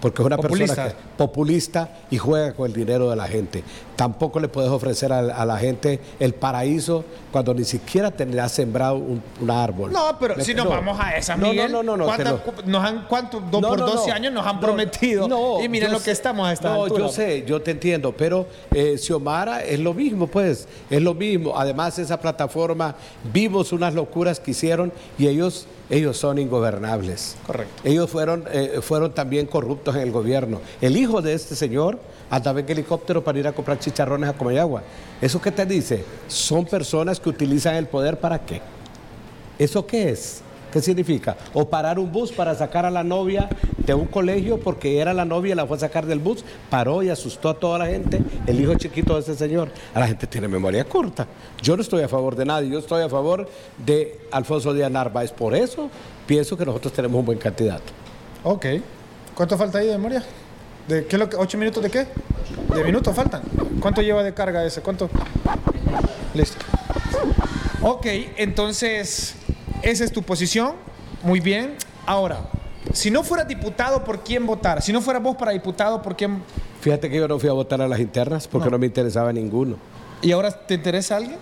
Porque es una Populista. persona que, populista y juega con el dinero de la gente. Tampoco le puedes ofrecer a, a la gente el paraíso cuando ni siquiera te has sembrado un, un árbol. No, pero Me- si nos no. vamos a esa, No, Miguel, no, no, no, ¿cuántas- te lo- nos han, ¿cuánto? Do- No, por no, 12 no. años nos han No, prometido. no, y miren lo que sé- estamos a esta No, altura. yo sé, yo te entiendo, pero eh, Xiomara es lo mismo, pues, es lo mismo. Además, esa plataforma, vimos unas locuras que hicieron y ellos, ellos son ingobernables. Correcto. Ellos fueron, eh, fueron también corruptos en el gobierno. El hijo de este señor andaba en helicóptero para ir a comprar chicharrones a Comayagua. ¿Eso qué te dice? Son personas que utilizan el poder para qué? ¿Eso qué es? ¿Qué significa? O parar un bus para sacar a la novia de un colegio porque era la novia y la fue a sacar del bus, paró y asustó a toda la gente, el hijo chiquito de ese señor. La gente tiene memoria corta. Yo no estoy a favor de nadie, yo estoy a favor de Alfonso Díaz Narváez. Por eso pienso que nosotros tenemos un buen candidato. Ok. ¿Cuánto falta ahí de memoria? ¿De qué es lo que, ¿Ocho minutos de qué? ¿De minutos faltan? ¿Cuánto lleva de carga ese? ¿Cuánto? Listo. Ok, entonces, esa es tu posición. Muy bien. Ahora, si no fueras diputado, ¿por quién votar? Si no fueras vos para diputado, ¿por quién? Fíjate que yo no fui a votar a las internas porque no, me interesaba ninguno. ¿Y ahora te interesa alguien?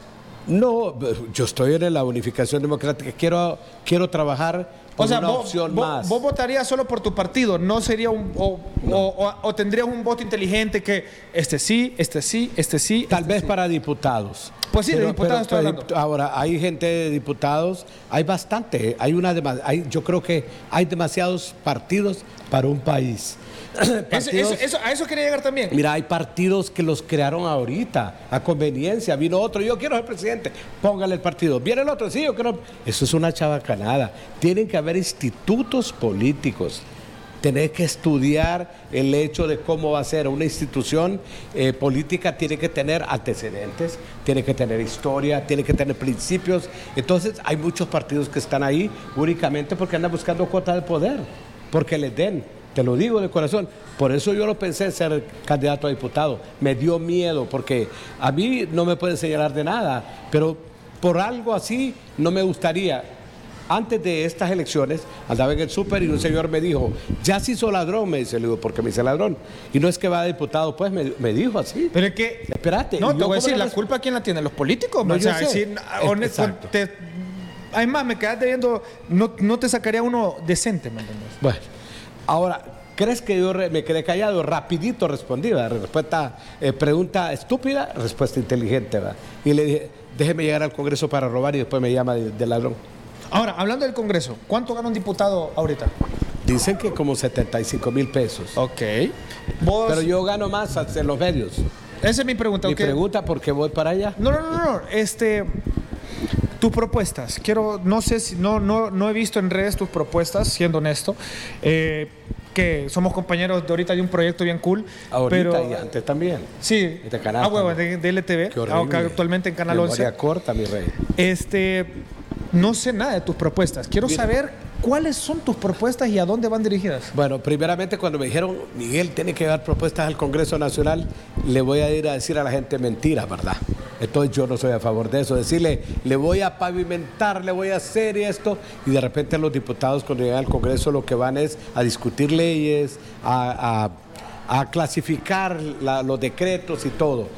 No, yo estoy en la unificación democrática. Quiero, quiero trabajar O con sea, una vos, opción vos- más. vos votarías solo por tu partido, no sería un. O, o- o- o tendrías un voto inteligente que este sí, este sí, este sí. Tal este vez sí. para diputados. Pues sí, de diputados estoy hablando. Ahora, hay gente de diputados, hay bastante, hay una hay, yo creo que hay demasiados partidos para un país. <coughs> Eso- Partidos- eso- eso- a eso quería llegar también. Mira, hay partidos que los crearon ahorita, a conveniencia. Vino otro, yo quiero ser presidente, póngale el partido. Viene el otro, sí, yo quiero. Eso es una chabacanada. Tienen que haber institutos políticos. Tener que estudiar el hecho de cómo va a ser una institución eh, política, tiene que tener antecedentes, tiene que tener historia, tiene que tener principios. Entonces, hay muchos partidos que están ahí únicamente porque andan buscando cuota de poder, porque les den. Te lo digo de corazón. Por eso yo no pensé en ser candidato a diputado. Me dio miedo porque a mí no me pueden señalar de nada, pero por algo así no me gustaría. Antes de estas elecciones andaba en el súper y un señor me dijo, ya se hizo ladrón, me dice, le digo, ¿por qué me hice ladrón? Y no es que va a diputado, pues me, me dijo así. Pero es que. Espérate, No, ¿y te voy a decir, la res- culpa quién la tiene, los políticos. No, o sea, sé. decir, Es- honesto, exacto. te- además, me quedas debiendo, no, no te sacaría uno decente, ¿me entiendes? Bueno, ahora, ¿crees que yo me quedé callado? Rapidito respondí, ¿verdad? Respuesta, eh, pregunta estúpida, respuesta inteligente, ¿verdad? Y le dije, déjeme llegar al Congreso para robar y después me llama de, de ladrón. Ahora, hablando del Congreso, ¿cuánto gana un diputado ahorita? Dicen que como 75 mil pesos. Ok. Vos, Pero yo gano más en los medios. esa es mi pregunta. Mi ok. pregunta, ¿por qué voy para allá? No, no, no, no. Este, tus propuestas. Quiero, no sé si, no, no, no he visto en redes tus propuestas, siendo honesto. Eh, que somos compañeros de ahorita de un proyecto bien cool. Ahorita pero, y antes también. Sí, Este canal ah, huevo, de, de LTV, actualmente en Canal Memoria 11. corta, mi rey. Este, no sé nada de tus propuestas. Quiero Mira. saber cuáles son tus propuestas y a dónde van dirigidas. Bueno, primeramente cuando me dijeron, Miguel tiene que dar propuestas al Congreso Nacional, le voy a ir a decir a la gente mentiras, ¿verdad? Entonces yo no soy a favor de eso. Decirle, le voy a pavimentar, le voy a hacer esto. Y de repente los diputados cuando llegan al Congreso lo que van es a discutir leyes, a, clasificar los decretos y todo.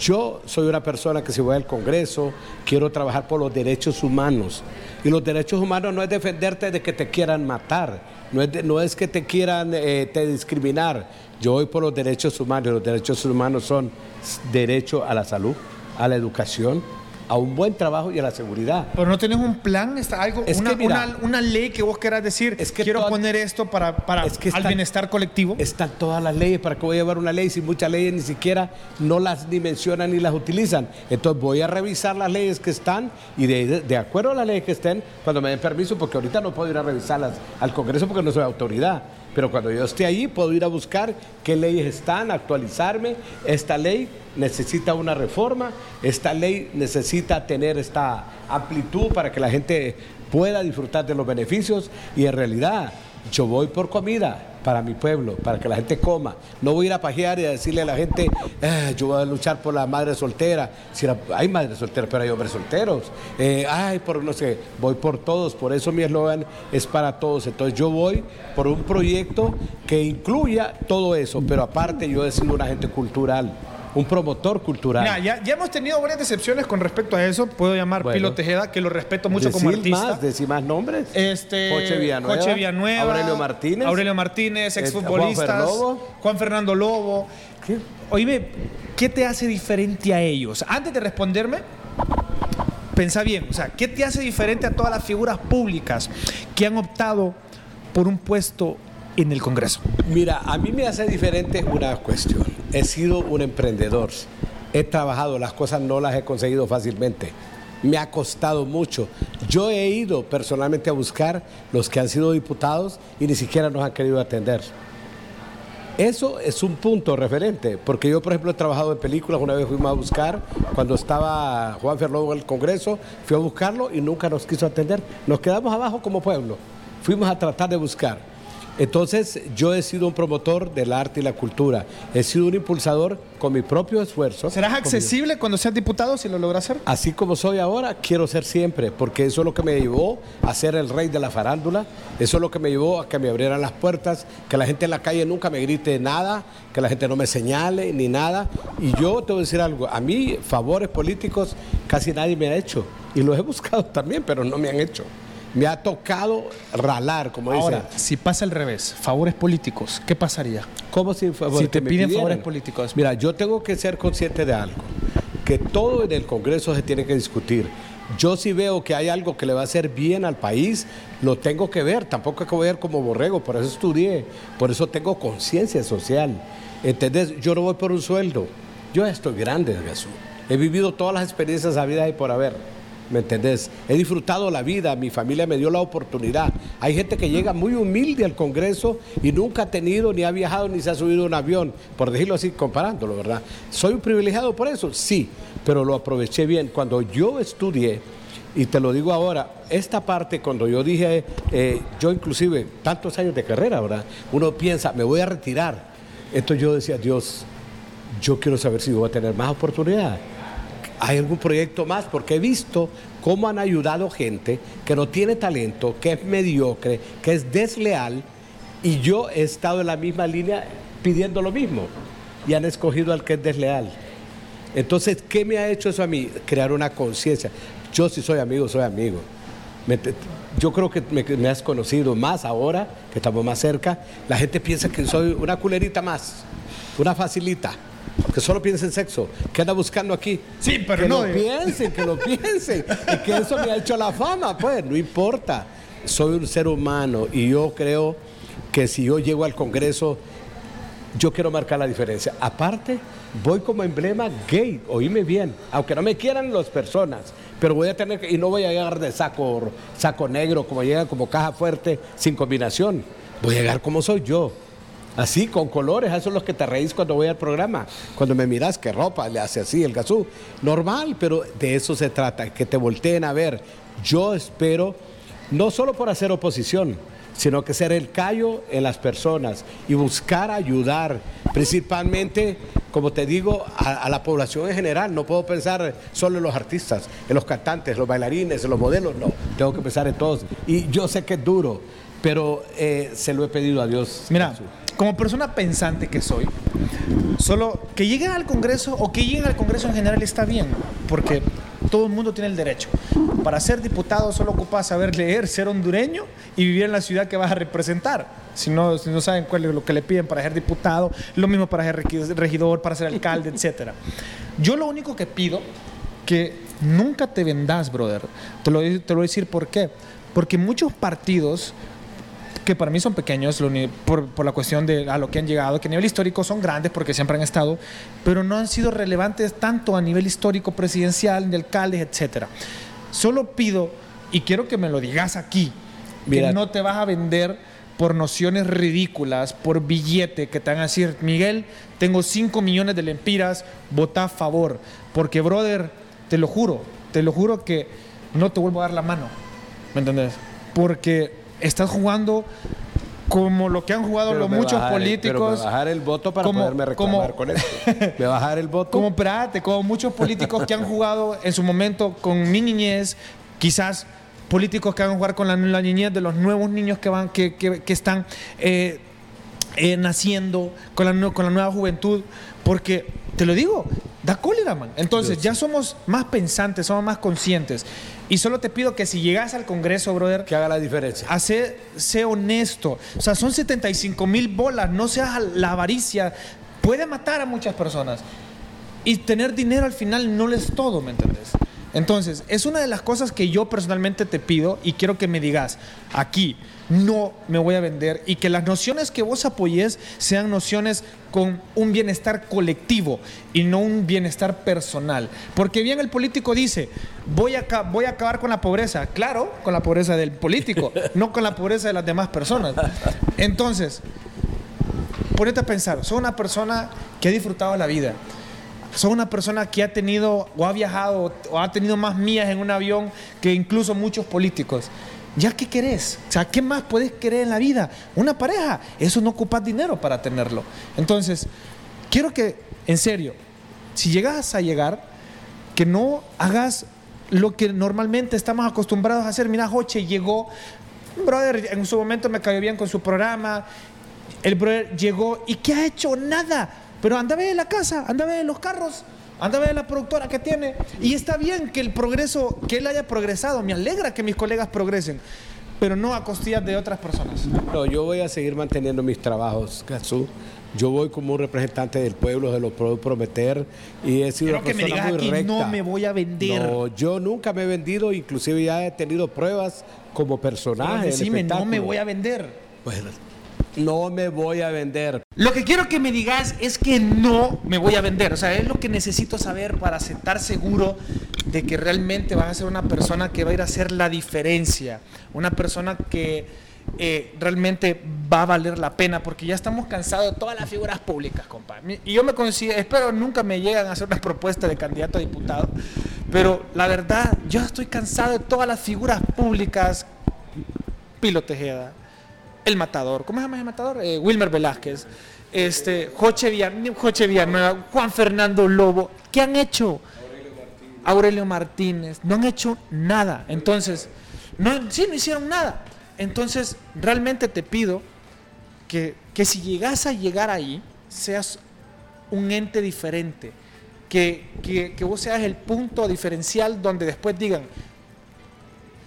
Yo soy una persona que si voy al Congreso, quiero trabajar por los derechos humanos. Y los derechos humanos no es defenderte de que te quieran matar, no es, que te quieran eh, te discriminar. Yo voy por los derechos humanos. Los derechos humanos son derecho a la salud, a la educación, a un buen trabajo y a la seguridad. Pero no tenés un plan, está algo, una, una, ley que vos querás decir, es que quiero poner esto para, para al bienestar colectivo. Están todas las leyes, ¿para qué voy a llevar una ley si muchas leyes ni siquiera no las dimensionan ni las utilizan? Entonces voy a revisar las leyes que están y de, de acuerdo a las leyes que estén, cuando me den permiso, porque ahorita no puedo ir a revisarlas al Congreso porque no soy autoridad pero cuando yo esté ahí puedo ir a buscar qué leyes están, actualizarme. Esta ley necesita una reforma, esta ley necesita tener esta amplitud para que la gente pueda disfrutar de los beneficios y en realidad yo voy por comida para mi pueblo, para que la gente coma. No voy a ir a pajear y a decirle a la gente, eh, yo voy a luchar por la madre soltera. Si hay madres solteras, pero hay hombres solteros. Eh, ay, por no sé, voy por todos. Por eso mi eslogan es para todos. Entonces yo voy por un proyecto que incluya todo eso, pero aparte yo he sido un agente cultural un promotor cultural. ya, ya, hemos tenido varias decepciones con respecto a eso. Puedo llamar Pilo Tejeda, que lo respeto mucho como artista. Más, decir más nombres. Este, Coche Villanueva. Aurelio Martínez. Aurelio Martínez, exfutbolistas. Juan, Juan Fernando Lobo. ¿Qué? Oíme, ¿qué te hace diferente a ellos? Antes de responderme, pensá bien. O sea, ¿qué te hace diferente a todas las figuras públicas que han optado por un puesto en el Congreso? Mira, a mí me hace diferente una cuestión. He sido un emprendedor. He trabajado, las cosas no las he conseguido fácilmente. Me ha costado mucho. Yo he ido personalmente a buscar los que han sido diputados y ni siquiera nos han querido atender. Eso es un punto referente, porque yo, por ejemplo, he trabajado en películas, una vez fuimos a buscar, cuando estaba Juan Fernando en el Congreso, fui a buscarlo y nunca nos quiso atender. Nos quedamos abajo como pueblo. Fuimos a tratar de buscar. Entonces, yo he sido un promotor del arte y la cultura. He sido un impulsador con mi propio esfuerzo. ¿Serás accesible cuando seas diputado si lo logras hacer? Así como soy ahora, quiero ser siempre, porque eso es lo que me llevó a ser el rey de la farándula. Eso es lo que me llevó a que me abrieran las puertas, que la gente en la calle nunca me grite nada, que la gente no me señale ni nada. Y yo te voy a decir algo, a mí favores políticos casi nadie me ha hecho. Y los he <laughs> buscado también, pero no me han hecho me ha tocado ralar, como Ahora, si pasa al revés, favores políticos, ¿qué pasaría? ¿Cómo si, si te piden favores políticos? Mira, yo tengo que ser consciente de algo, que todo en el Congreso se tiene que discutir. Yo si veo que hay algo que le va a hacer bien al país, lo tengo que ver, tampoco hay que ver como borrego, por eso estudié, por eso tengo conciencia social. ¿Entendés? Yo no voy por un sueldo, yo estoy grande, Jesús. He vivido todas las experiencias habidas y por haber. ¿Me entendés? He disfrutado la vida, mi familia me dio la oportunidad. Hay gente que llega muy humilde al Congreso y nunca ha tenido, ni ha viajado, ni se ha subido un avión, por decirlo así, comparándolo, ¿verdad? ¿Soy un privilegiado por eso? Sí, pero lo aproveché bien. Cuando yo estudié, y te lo digo ahora, esta parte cuando yo dije, eh, yo inclusive, tantos años de carrera, ¿verdad? Uno piensa, me voy a retirar. Entonces yo decía, Dios, yo quiero saber si voy a tener más oportunidades ¿Hay algún proyecto más? Porque he visto cómo han ayudado gente que no tiene talento, que es mediocre, que es desleal, y yo he estado en la misma línea pidiendo lo mismo, y han escogido al que es desleal. Entonces, ¿qué me ha hecho eso a mí? Crear una conciencia. Yo si soy amigo, soy amigo. yo creo que me, me, has conocido más ahora, que estamos más cerca. La gente piensa que soy una culerita más, una facilita que solo piensa en sexo, que anda buscando aquí. Sí, pero que no. lo piensen, que lo <laughs> piensen. y que eso me ha hecho la fama, pues, no importa. Soy un ser humano y yo creo que si yo llego al Congreso, yo quiero marcar la diferencia. Aparte, voy como emblema gay, oíme bien, aunque no me quieran las personas, pero voy a tener que, y no voy a llegar de saco, saco negro, como llega como caja fuerte, sin combinación. Voy a llegar como soy yo. Así, con colores, eso es lo que te reís cuando voy al programa. Cuando me miras, qué ropa le hace así el gasú. Normal, pero de eso se trata, que te volteen a ver. Yo espero, no solo por hacer oposición, sino que ser el callo en las personas y buscar ayudar, principalmente, como te digo, a, la población en general. No puedo pensar solo en los artistas, en los cantantes, los bailarines, en los modelos, no, tengo que pensar en todos. Y yo sé que es duro, pero eh, se lo he pedido a Dios. Mira, como persona pensante que soy, solo que lleguen al Congreso o que lleguen al Congreso en general está bien, porque todo el mundo tiene el derecho. Para ser diputado solo ocupa saber leer, ser hondureño y vivir en la ciudad que vas a representar. Si no, si no saben cuál es lo que le piden para ser diputado, lo mismo para ser regidor, para ser alcalde, etc. Yo lo único que pido, que nunca te vendas, brother. Te lo, te lo voy a decir por qué. Porque muchos partidos que para mí son pequeños por, por, la cuestión de a lo que han llegado, que a nivel histórico son grandes porque siempre han estado, pero no han sido relevantes tanto a nivel histórico, presidencial, de alcaldes, etc. Solo pido, y quiero que me lo digas aquí, que no te vas a vender por nociones ridículas, por billete, que te van a decir, Miguel, tengo 5 millones de lempiras, vota a favor. Porque, brother, te lo juro, te lo juro que no te vuelvo a dar la mano. ¿Me entendés? Porque estás jugando como lo que han jugado los muchos políticos. me bajar el voto para poderme reclamar con esto. <laughs> Me bajar el voto. Como, espérate, como muchos políticos que han jugado en su momento con mi niñez, quizás políticos que van a jugar con la, niñez de los nuevos niños que, van, que, que, están eh, eh, naciendo, con la, con la nueva juventud, porque te lo digo, da cólera, man. Entonces, ya somos más pensantes, somos más conscientes. Y solo te pido que si llegas al Congreso, brother, que haga la diferencia. Hace, sé honesto. O sea, son 75 mil bolas, no seas la avaricia. Puede matar a muchas personas. Y tener dinero al final no es todo, ¿me entiendes? Entonces, es una de las cosas que yo personalmente te pido y quiero que me digas aquí no me voy a vender y que las nociones que vos apoyes sean nociones con un bienestar colectivo y no un bienestar personal. Porque bien el político dice, voy a, voy a acabar con la pobreza. Claro, con la pobreza del político, <laughs> no con la pobreza de las demás personas. Entonces, ponete a pensar, soy una persona que ha disfrutado la vida. Soy una persona que ha tenido o ha viajado o ha tenido más mías en un avión que incluso muchos políticos. ¿Ya qué querés? O sea, ¿qué más puedes querer en la vida? Una pareja, eso no ocupas dinero para tenerlo. Entonces, quiero que, en serio, si llegas a llegar, que no hagas lo que normalmente estamos acostumbrados a hacer. Mira, Joche llegó, brother, en su momento me cayó bien con su programa. El brother llegó y ¿qué ha hecho? Nada. Pero anda a ver la casa, anda a ver los carros. Anda a ver la productora que tiene. Y está bien que el progreso, que él haya progresado. Me alegra que mis colegas progresen. Pero no a costillas de otras personas. No, yo voy a seguir manteniendo mis trabajos, Gazú. Yo voy como un representante del pueblo, se lo puedo prometer. Y he sido una que persona me muy recta. no me voy a vender. No, yo nunca me he vendido, inclusive ya he tenido pruebas como personaje. Decime, no me voy a vender. Bueno, no me voy a vender. Lo que quiero que me digas es que no me voy a vender. O sea, es lo que necesito saber para estar seguro de que realmente vas a ser una persona que va a ir a hacer la diferencia. Una persona que eh, realmente va a valer la pena porque ya estamos cansados de todas las figuras públicas, compadre. Y yo me considero, espero nunca me lleguen a hacer una propuesta de candidato a diputado, pero la verdad, yo estoy cansado de todas las figuras públicas. Pilo Tejeda, el Matador, ¿cómo se llama el Matador? Eh, Wilmer Velázquez, este, Joche, Villanueva, Juan Fernando Lobo, ¿qué han hecho? Aurelio Martínez, no han hecho nada. Entonces, no, sí, no hicieron nada. Entonces, realmente te pido que, que si llegas a llegar ahí, seas un ente diferente, que, que, que vos seas el punto diferencial donde después digan,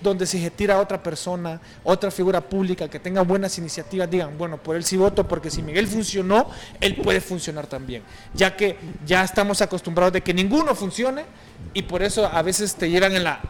donde si se tira a otra persona, otra figura pública que tenga buenas iniciativas, digan, bueno, por él sí voto, porque si Miguel funcionó, él puede funcionar también. Ya que ya estamos acostumbrados de que ninguno funcione y por eso a veces te llevan en la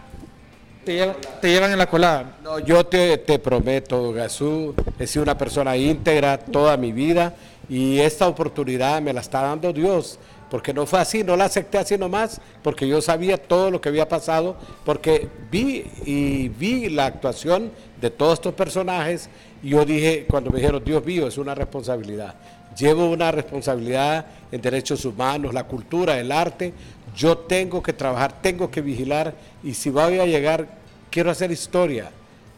te llevan, en la colada. No, yo te, te prometo, Gazú, he sido una persona íntegra toda mi vida y esta oportunidad me la está dando Dios porque no fue así, no la acepté así nomás, porque yo sabía todo lo que había pasado, porque vi y vi la actuación de todos estos personajes y yo dije, cuando me dijeron, Dios mío, es una responsabilidad. Llevo una responsabilidad en derechos humanos, la cultura, el arte. Yo tengo que trabajar, tengo que vigilar y si voy a llegar, quiero hacer historia.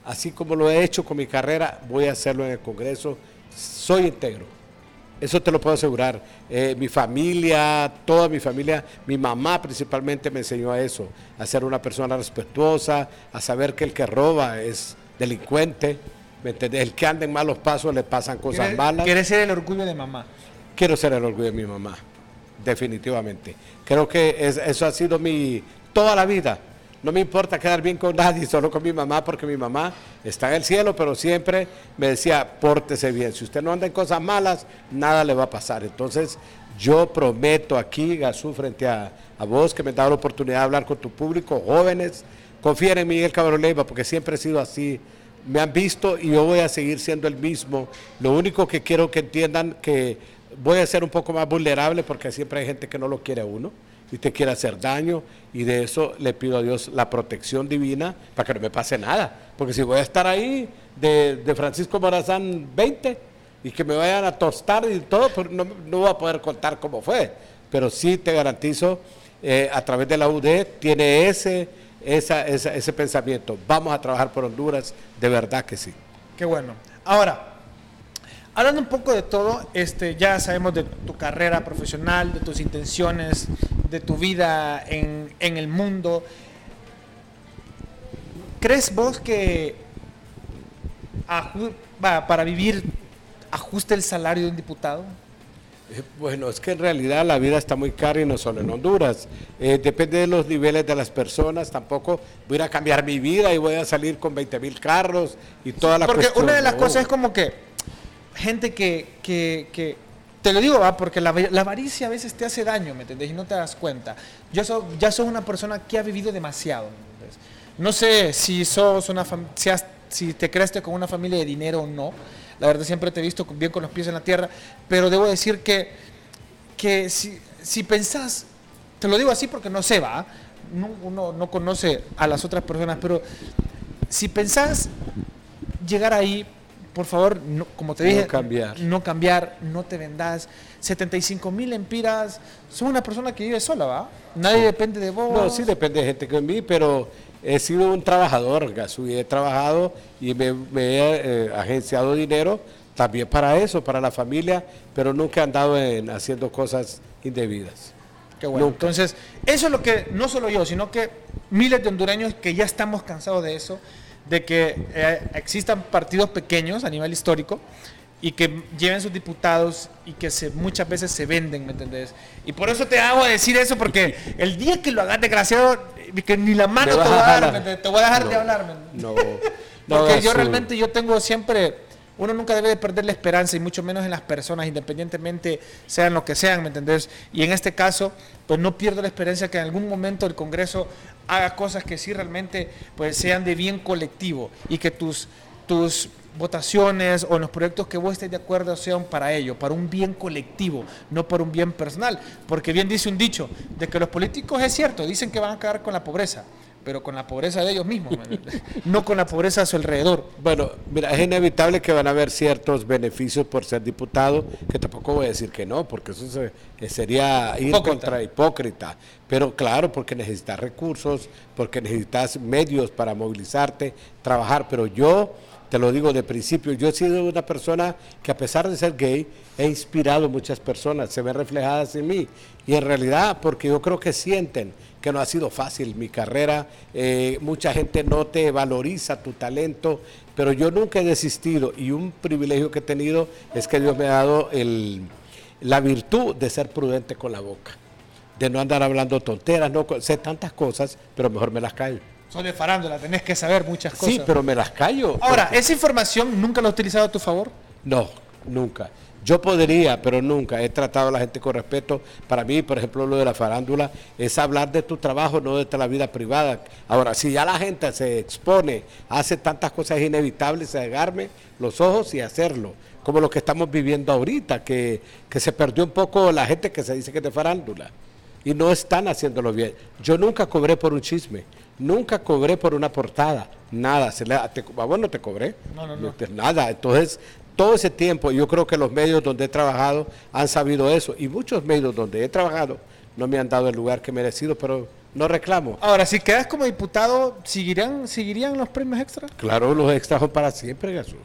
así como lo he hecho con mi carrera, voy a hacerlo en el Congreso. Soy íntegro. Eso te lo puedo asegurar. Eh, mi familia, toda mi familia, mi mamá principalmente me enseñó a eso, a ser una persona respetuosa, a saber que el que roba es delincuente. El que anda en malos pasos le pasan cosas malas. ¿Quieres ser el orgullo de mamá? Quiero ser el orgullo de mi mamá, definitivamente. Creo que eso ha sido mi toda la vida no me importa quedar bien con nadie, solo con mi mamá, porque mi mamá está en el cielo, pero siempre me decía, pórtese bien. Si usted no anda en cosas malas, nada le va a pasar. Entonces, yo prometo aquí, Gazú, frente a, vos, que me da la oportunidad de hablar con tu público, jóvenes, confíen en Miguel Cabrón Leiva, porque siempre he sido así. Me han visto y yo voy a seguir siendo el mismo. Lo único que quiero que entiendan que voy a ser un poco más vulnerable, porque siempre hay gente que no lo quiere a uno y te quiere hacer daño y de eso le pido a Dios la protección divina para que no me pase nada. Porque si voy a estar ahí de, Francisco Morazán 20 y que me vayan a tostar y todo, pues no, no voy a poder contar cómo fue. Pero sí te garantizo, eh, a través de la UD tiene ese, ese pensamiento. Vamos a trabajar por Honduras, de verdad que sí. Qué bueno. Ahora, Hablando un poco de todo, este, ya sabemos de tu carrera profesional, de tus intenciones, de tu vida en, el mundo. ¿Crees vos que para vivir ajuste el salario de un diputado? Eh, bueno, es que en realidad la vida está muy cara y no solo en Honduras. Eh, depende de los niveles de las personas. Tampoco voy a cambiar mi vida y voy a salir con 20 mil carros y toda la Porque una de las cosas es como que gente que, que te lo digo, ¿va? porque la, avaricia a veces te hace daño, ¿me entendés? Y no te das cuenta. Yo ya soy una persona que ha vivido demasiado, No sé si sos una si, si te creaste con una familia de dinero o no. La verdad siempre te he visto bien con los pies en la tierra, pero debo decir que, que si, si pensás, te lo digo así porque no sé, va, uno no conoce a las otras personas, pero si pensás llegar ahí por favor, como te dije, no cambiar. no cambiar, no te vendas. 75 mil empiras, son una persona que vive sola, ¿va? Nadie depende de vos. No, sí depende de gente que mí, pero he sido un trabajador, Gasú, y he trabajado y me, he eh, agenciado dinero también para eso, para la familia, pero nunca he andado en, haciendo cosas indebidas. Qué bueno. Entonces, eso es lo que, no solo yo, sino que miles de hondureños que ya estamos cansados de eso, de que eh, existan partidos pequeños a nivel histórico y que lleven sus diputados y que se, muchas veces se venden, ¿me entendés? Y por eso te hago decir eso, porque el día que lo hagas desgraciado, que ni la mano te voy a dar, te voy a dejar de hablar. No, no, porque yo realmente yo tengo siempre uno nunca debe de perder la esperanza y mucho menos en las personas, independientemente sean lo que sean, ¿me entendés? Y en este caso, pues no pierdo la esperanza que en algún momento el Congreso haga cosas que sí realmente pues sean de bien colectivo y que tus, tus votaciones o los proyectos que vos estés de acuerdo sean para ello, para un bien colectivo, no por un bien personal. Porque bien dice un dicho, de que los políticos es cierto, dicen que van a acabar con la pobreza, pero con la pobreza de ellos mismos, <laughs> no con la pobreza a su alrededor. Bueno, mira, es inevitable que van a haber ciertos beneficios por ser diputado, que tampoco voy a decir que no, porque eso eh, sería ir contra hipócrita. Pero claro, porque necesitas recursos, porque necesitas medios para movilizarte, trabajar, pero yo te lo digo de principio, yo he sido una persona que a pesar de ser gay, he inspirado a muchas personas, se ven reflejadas en mí. Y en realidad, porque yo creo que sienten que no ha sido fácil mi carrera, eh, mucha gente no te valoriza tu talento, pero yo nunca he desistido y un privilegio que he tenido es que Dios me ha dado la virtud de ser prudente con la boca, de no andar hablando tonteras, no sé tantas cosas, pero mejor me las callo. Soy de farándula, tenés que saber muchas cosas. Sí, pero me las callo. Ahora, ¿esa información nunca la has utilizado a tu favor? No, nunca. Yo podría, pero nunca. He tratado a la gente con respeto. Para mí, por ejemplo, lo de la farándula es hablar de tu trabajo, no de la vida privada. Ahora, si ya la gente se expone, hace tantas cosas inevitables, cegarme los ojos y hacerlo. Como lo que estamos viviendo ahorita, que, que se perdió un poco la gente que se dice que es de farándula. Y no están haciéndolo bien. Yo nunca cobré por un chisme. Nunca cobré por una portada, nada. Se le, te, bueno, te cobré. No, no, no. Nada. Entonces, todo ese tiempo, yo creo que los medios donde he trabajado han sabido eso. Y muchos medios donde he trabajado no me han dado el lugar que he merecido, pero no reclamo. Ahora, si quedas como diputado, ¿seguirían, ¿seguirían los premios extra? Claro, los extras son para siempre, Gasú.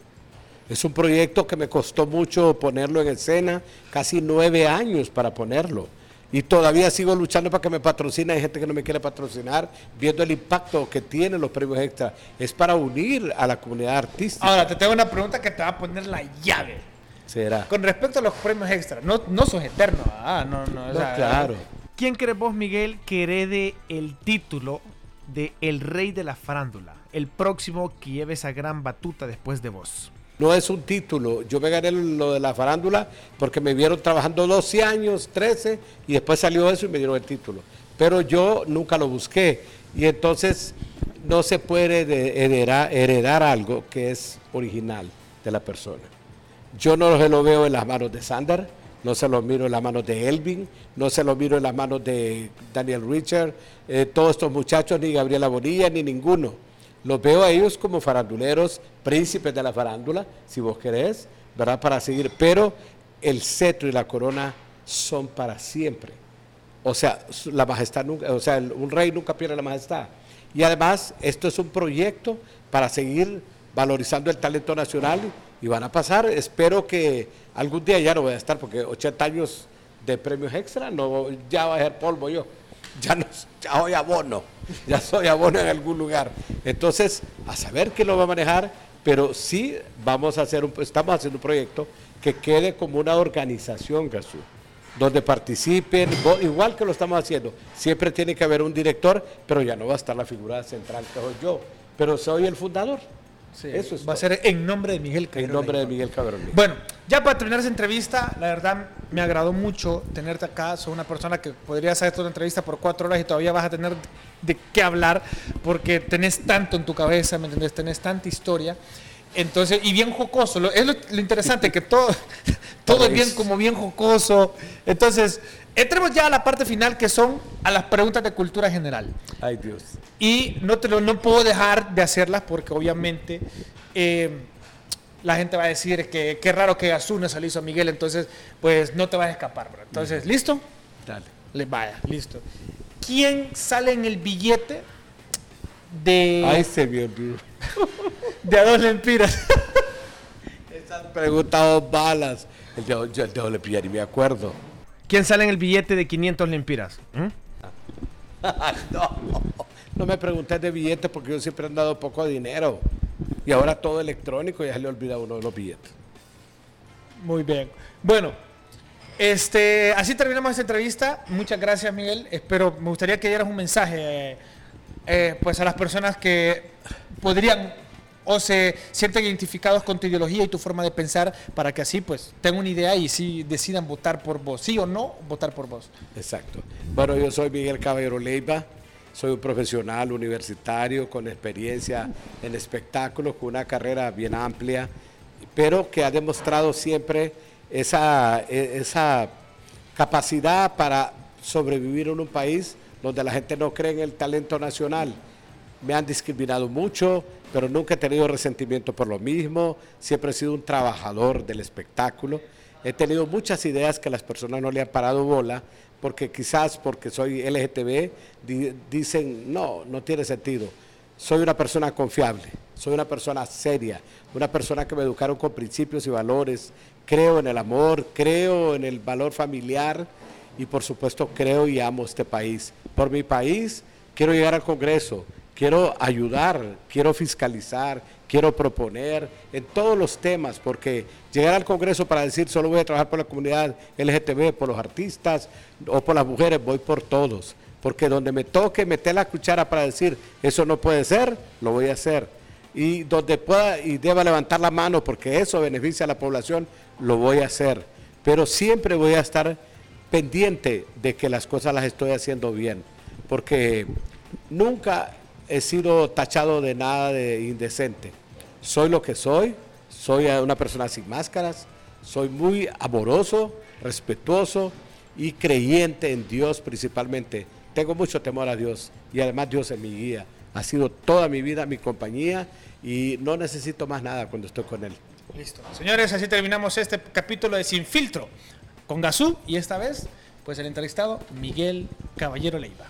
Es un proyecto que me costó mucho ponerlo en escena, casi nueve años para ponerlo. Y todavía sigo luchando para que me patrocine. Hay gente que no me quiere patrocinar, viendo el impacto que tienen los premios extra. Es para unir a la comunidad artística. Ahora, te tengo una pregunta que te va a poner la llave. Será. Con respecto a los premios extra, no, no sos eterno, ah, no, no, o No, sea, claro. ¿Quién crees vos, Miguel, que herede el título de el rey de la farándula? El próximo que lleve esa gran batuta después de vos. No es un título. Yo me gané lo de la farándula porque me vieron trabajando 12 años, 13, y después salió eso y me dieron el título. Pero yo nunca lo busqué. Y entonces no se puede de- heredar, heredar algo que es original de la persona. Yo no se lo veo en las manos de Sander, no se lo miro en las manos de Elvin, no se lo miro en las manos de Daniel Richard, eh, todos estos muchachos, ni Gabriela Bonilla, ni ninguno. Los veo a ellos como faranduleros, príncipes de la farándula, si vos querés, ¿verdad? Para seguir. Pero el cetro y la corona son para siempre. O sea, la majestad nunca, o sea, un rey nunca pierde la majestad. Y además, esto es un proyecto para seguir valorizando el talento nacional y van a pasar. Espero que algún día ya no voy a estar, porque 80 años de premios extra, no, ya va a ser polvo yo. Ya, no, ya soy abono, ya soy abono en algún lugar. Entonces, a saber quién lo va a manejar, pero sí vamos a hacer un, estamos haciendo un proyecto que quede como una organización, Gasú donde participen, igual que lo estamos haciendo. Siempre tiene que haber un director, pero ya no va a estar la figura central que soy yo, pero soy el fundador. Eso es va a ser en nombre de Miguel en Cabrera nombre de. Miguel Cabrón. Bueno, ya para terminar esa entrevista, la verdad me agradó mucho tenerte acá. Soy una persona que podría hacer toda la entrevista por cuatro horas y todavía vas a tener de qué hablar porque tenés tanto en tu cabeza, ¿me entendés? Tenés tanta historia. Entonces, y bien jocoso. Lo, es lo, lo interesante, que todo, <laughs> todo es bien como bien jocoso. Entonces, entremos ya a la parte final que son a las preguntas de cultura general. Ay Dios. Y no, te lo, no puedo dejar de hacerlas porque obviamente eh, la gente va a decir que qué raro que Azuna se le hizo a Miguel, entonces pues no te vas a escapar. bro. Entonces, ¿listo? Dale. Le vaya, listo. ¿Quién sale en el billete de, Ay, se olvidó. <laughs> de a dos lempiras? <laughs> Esas preguntas dos balas. El de, yo el de y me acuerdo. ¿Quién sale en el billete de 500 lempiras? ¿Mm? <laughs> no, no me preguntes de billetes porque yo siempre he dado poco dinero. Y ahora todo electrónico, ya se le olvida uno de los billetes. Muy bien. Bueno, este, así terminamos esta entrevista. Muchas gracias, Miguel. Espero, me gustaría que dieras un mensaje eh, eh, pues a las personas que podrían o se sienten identificados con tu ideología y tu forma de pensar para que así pues tengan una idea y si decidan votar por vos, sí o no votar por vos. Exacto. Bueno, yo soy Miguel Caballero Leiva, soy un profesional universitario con experiencia en espectáculos, con una carrera bien amplia, pero que ha demostrado siempre esa, e- esa capacidad para sobrevivir en un país donde la gente no cree en el talento nacional. Me han discriminado mucho, pero nunca he tenido resentimiento por lo mismo. Siempre he sido un trabajador del espectáculo. He tenido muchas ideas que las personas no le han parado bola, porque quizás porque soy LGTB di- dicen, no, no tiene sentido. Soy una persona confiable, soy una persona seria, una persona que me educaron con principios y valores. Creo en el amor, creo en el valor familiar y por supuesto creo y amo este país. Por mi país quiero llegar al Congreso, quiero ayudar, quiero fiscalizar, quiero proponer en todos los temas, porque llegar al Congreso para decir solo voy a trabajar por la comunidad LGTB, por los artistas o por las mujeres, voy por todos, porque donde me toque meter la cuchara para decir eso no puede ser, lo voy a hacer. Y donde pueda y deba levantar la mano porque eso beneficia a la población, lo voy a hacer. Pero siempre voy a estar pendiente de que las cosas las estoy haciendo bien, porque nunca he sido tachado de nada de indecente. Soy lo que soy, soy una persona sin máscaras, soy muy amoroso, respetuoso y creyente en Dios principalmente. Tengo mucho temor a Dios y además Dios es mi guía. Ha sido toda mi vida mi compañía y no necesito más nada cuando estoy con Él. Listo. Señores, así terminamos este capítulo de Sin Filtro con Gazú y esta vez, pues el entrevistado Miguel Caballero Leiva.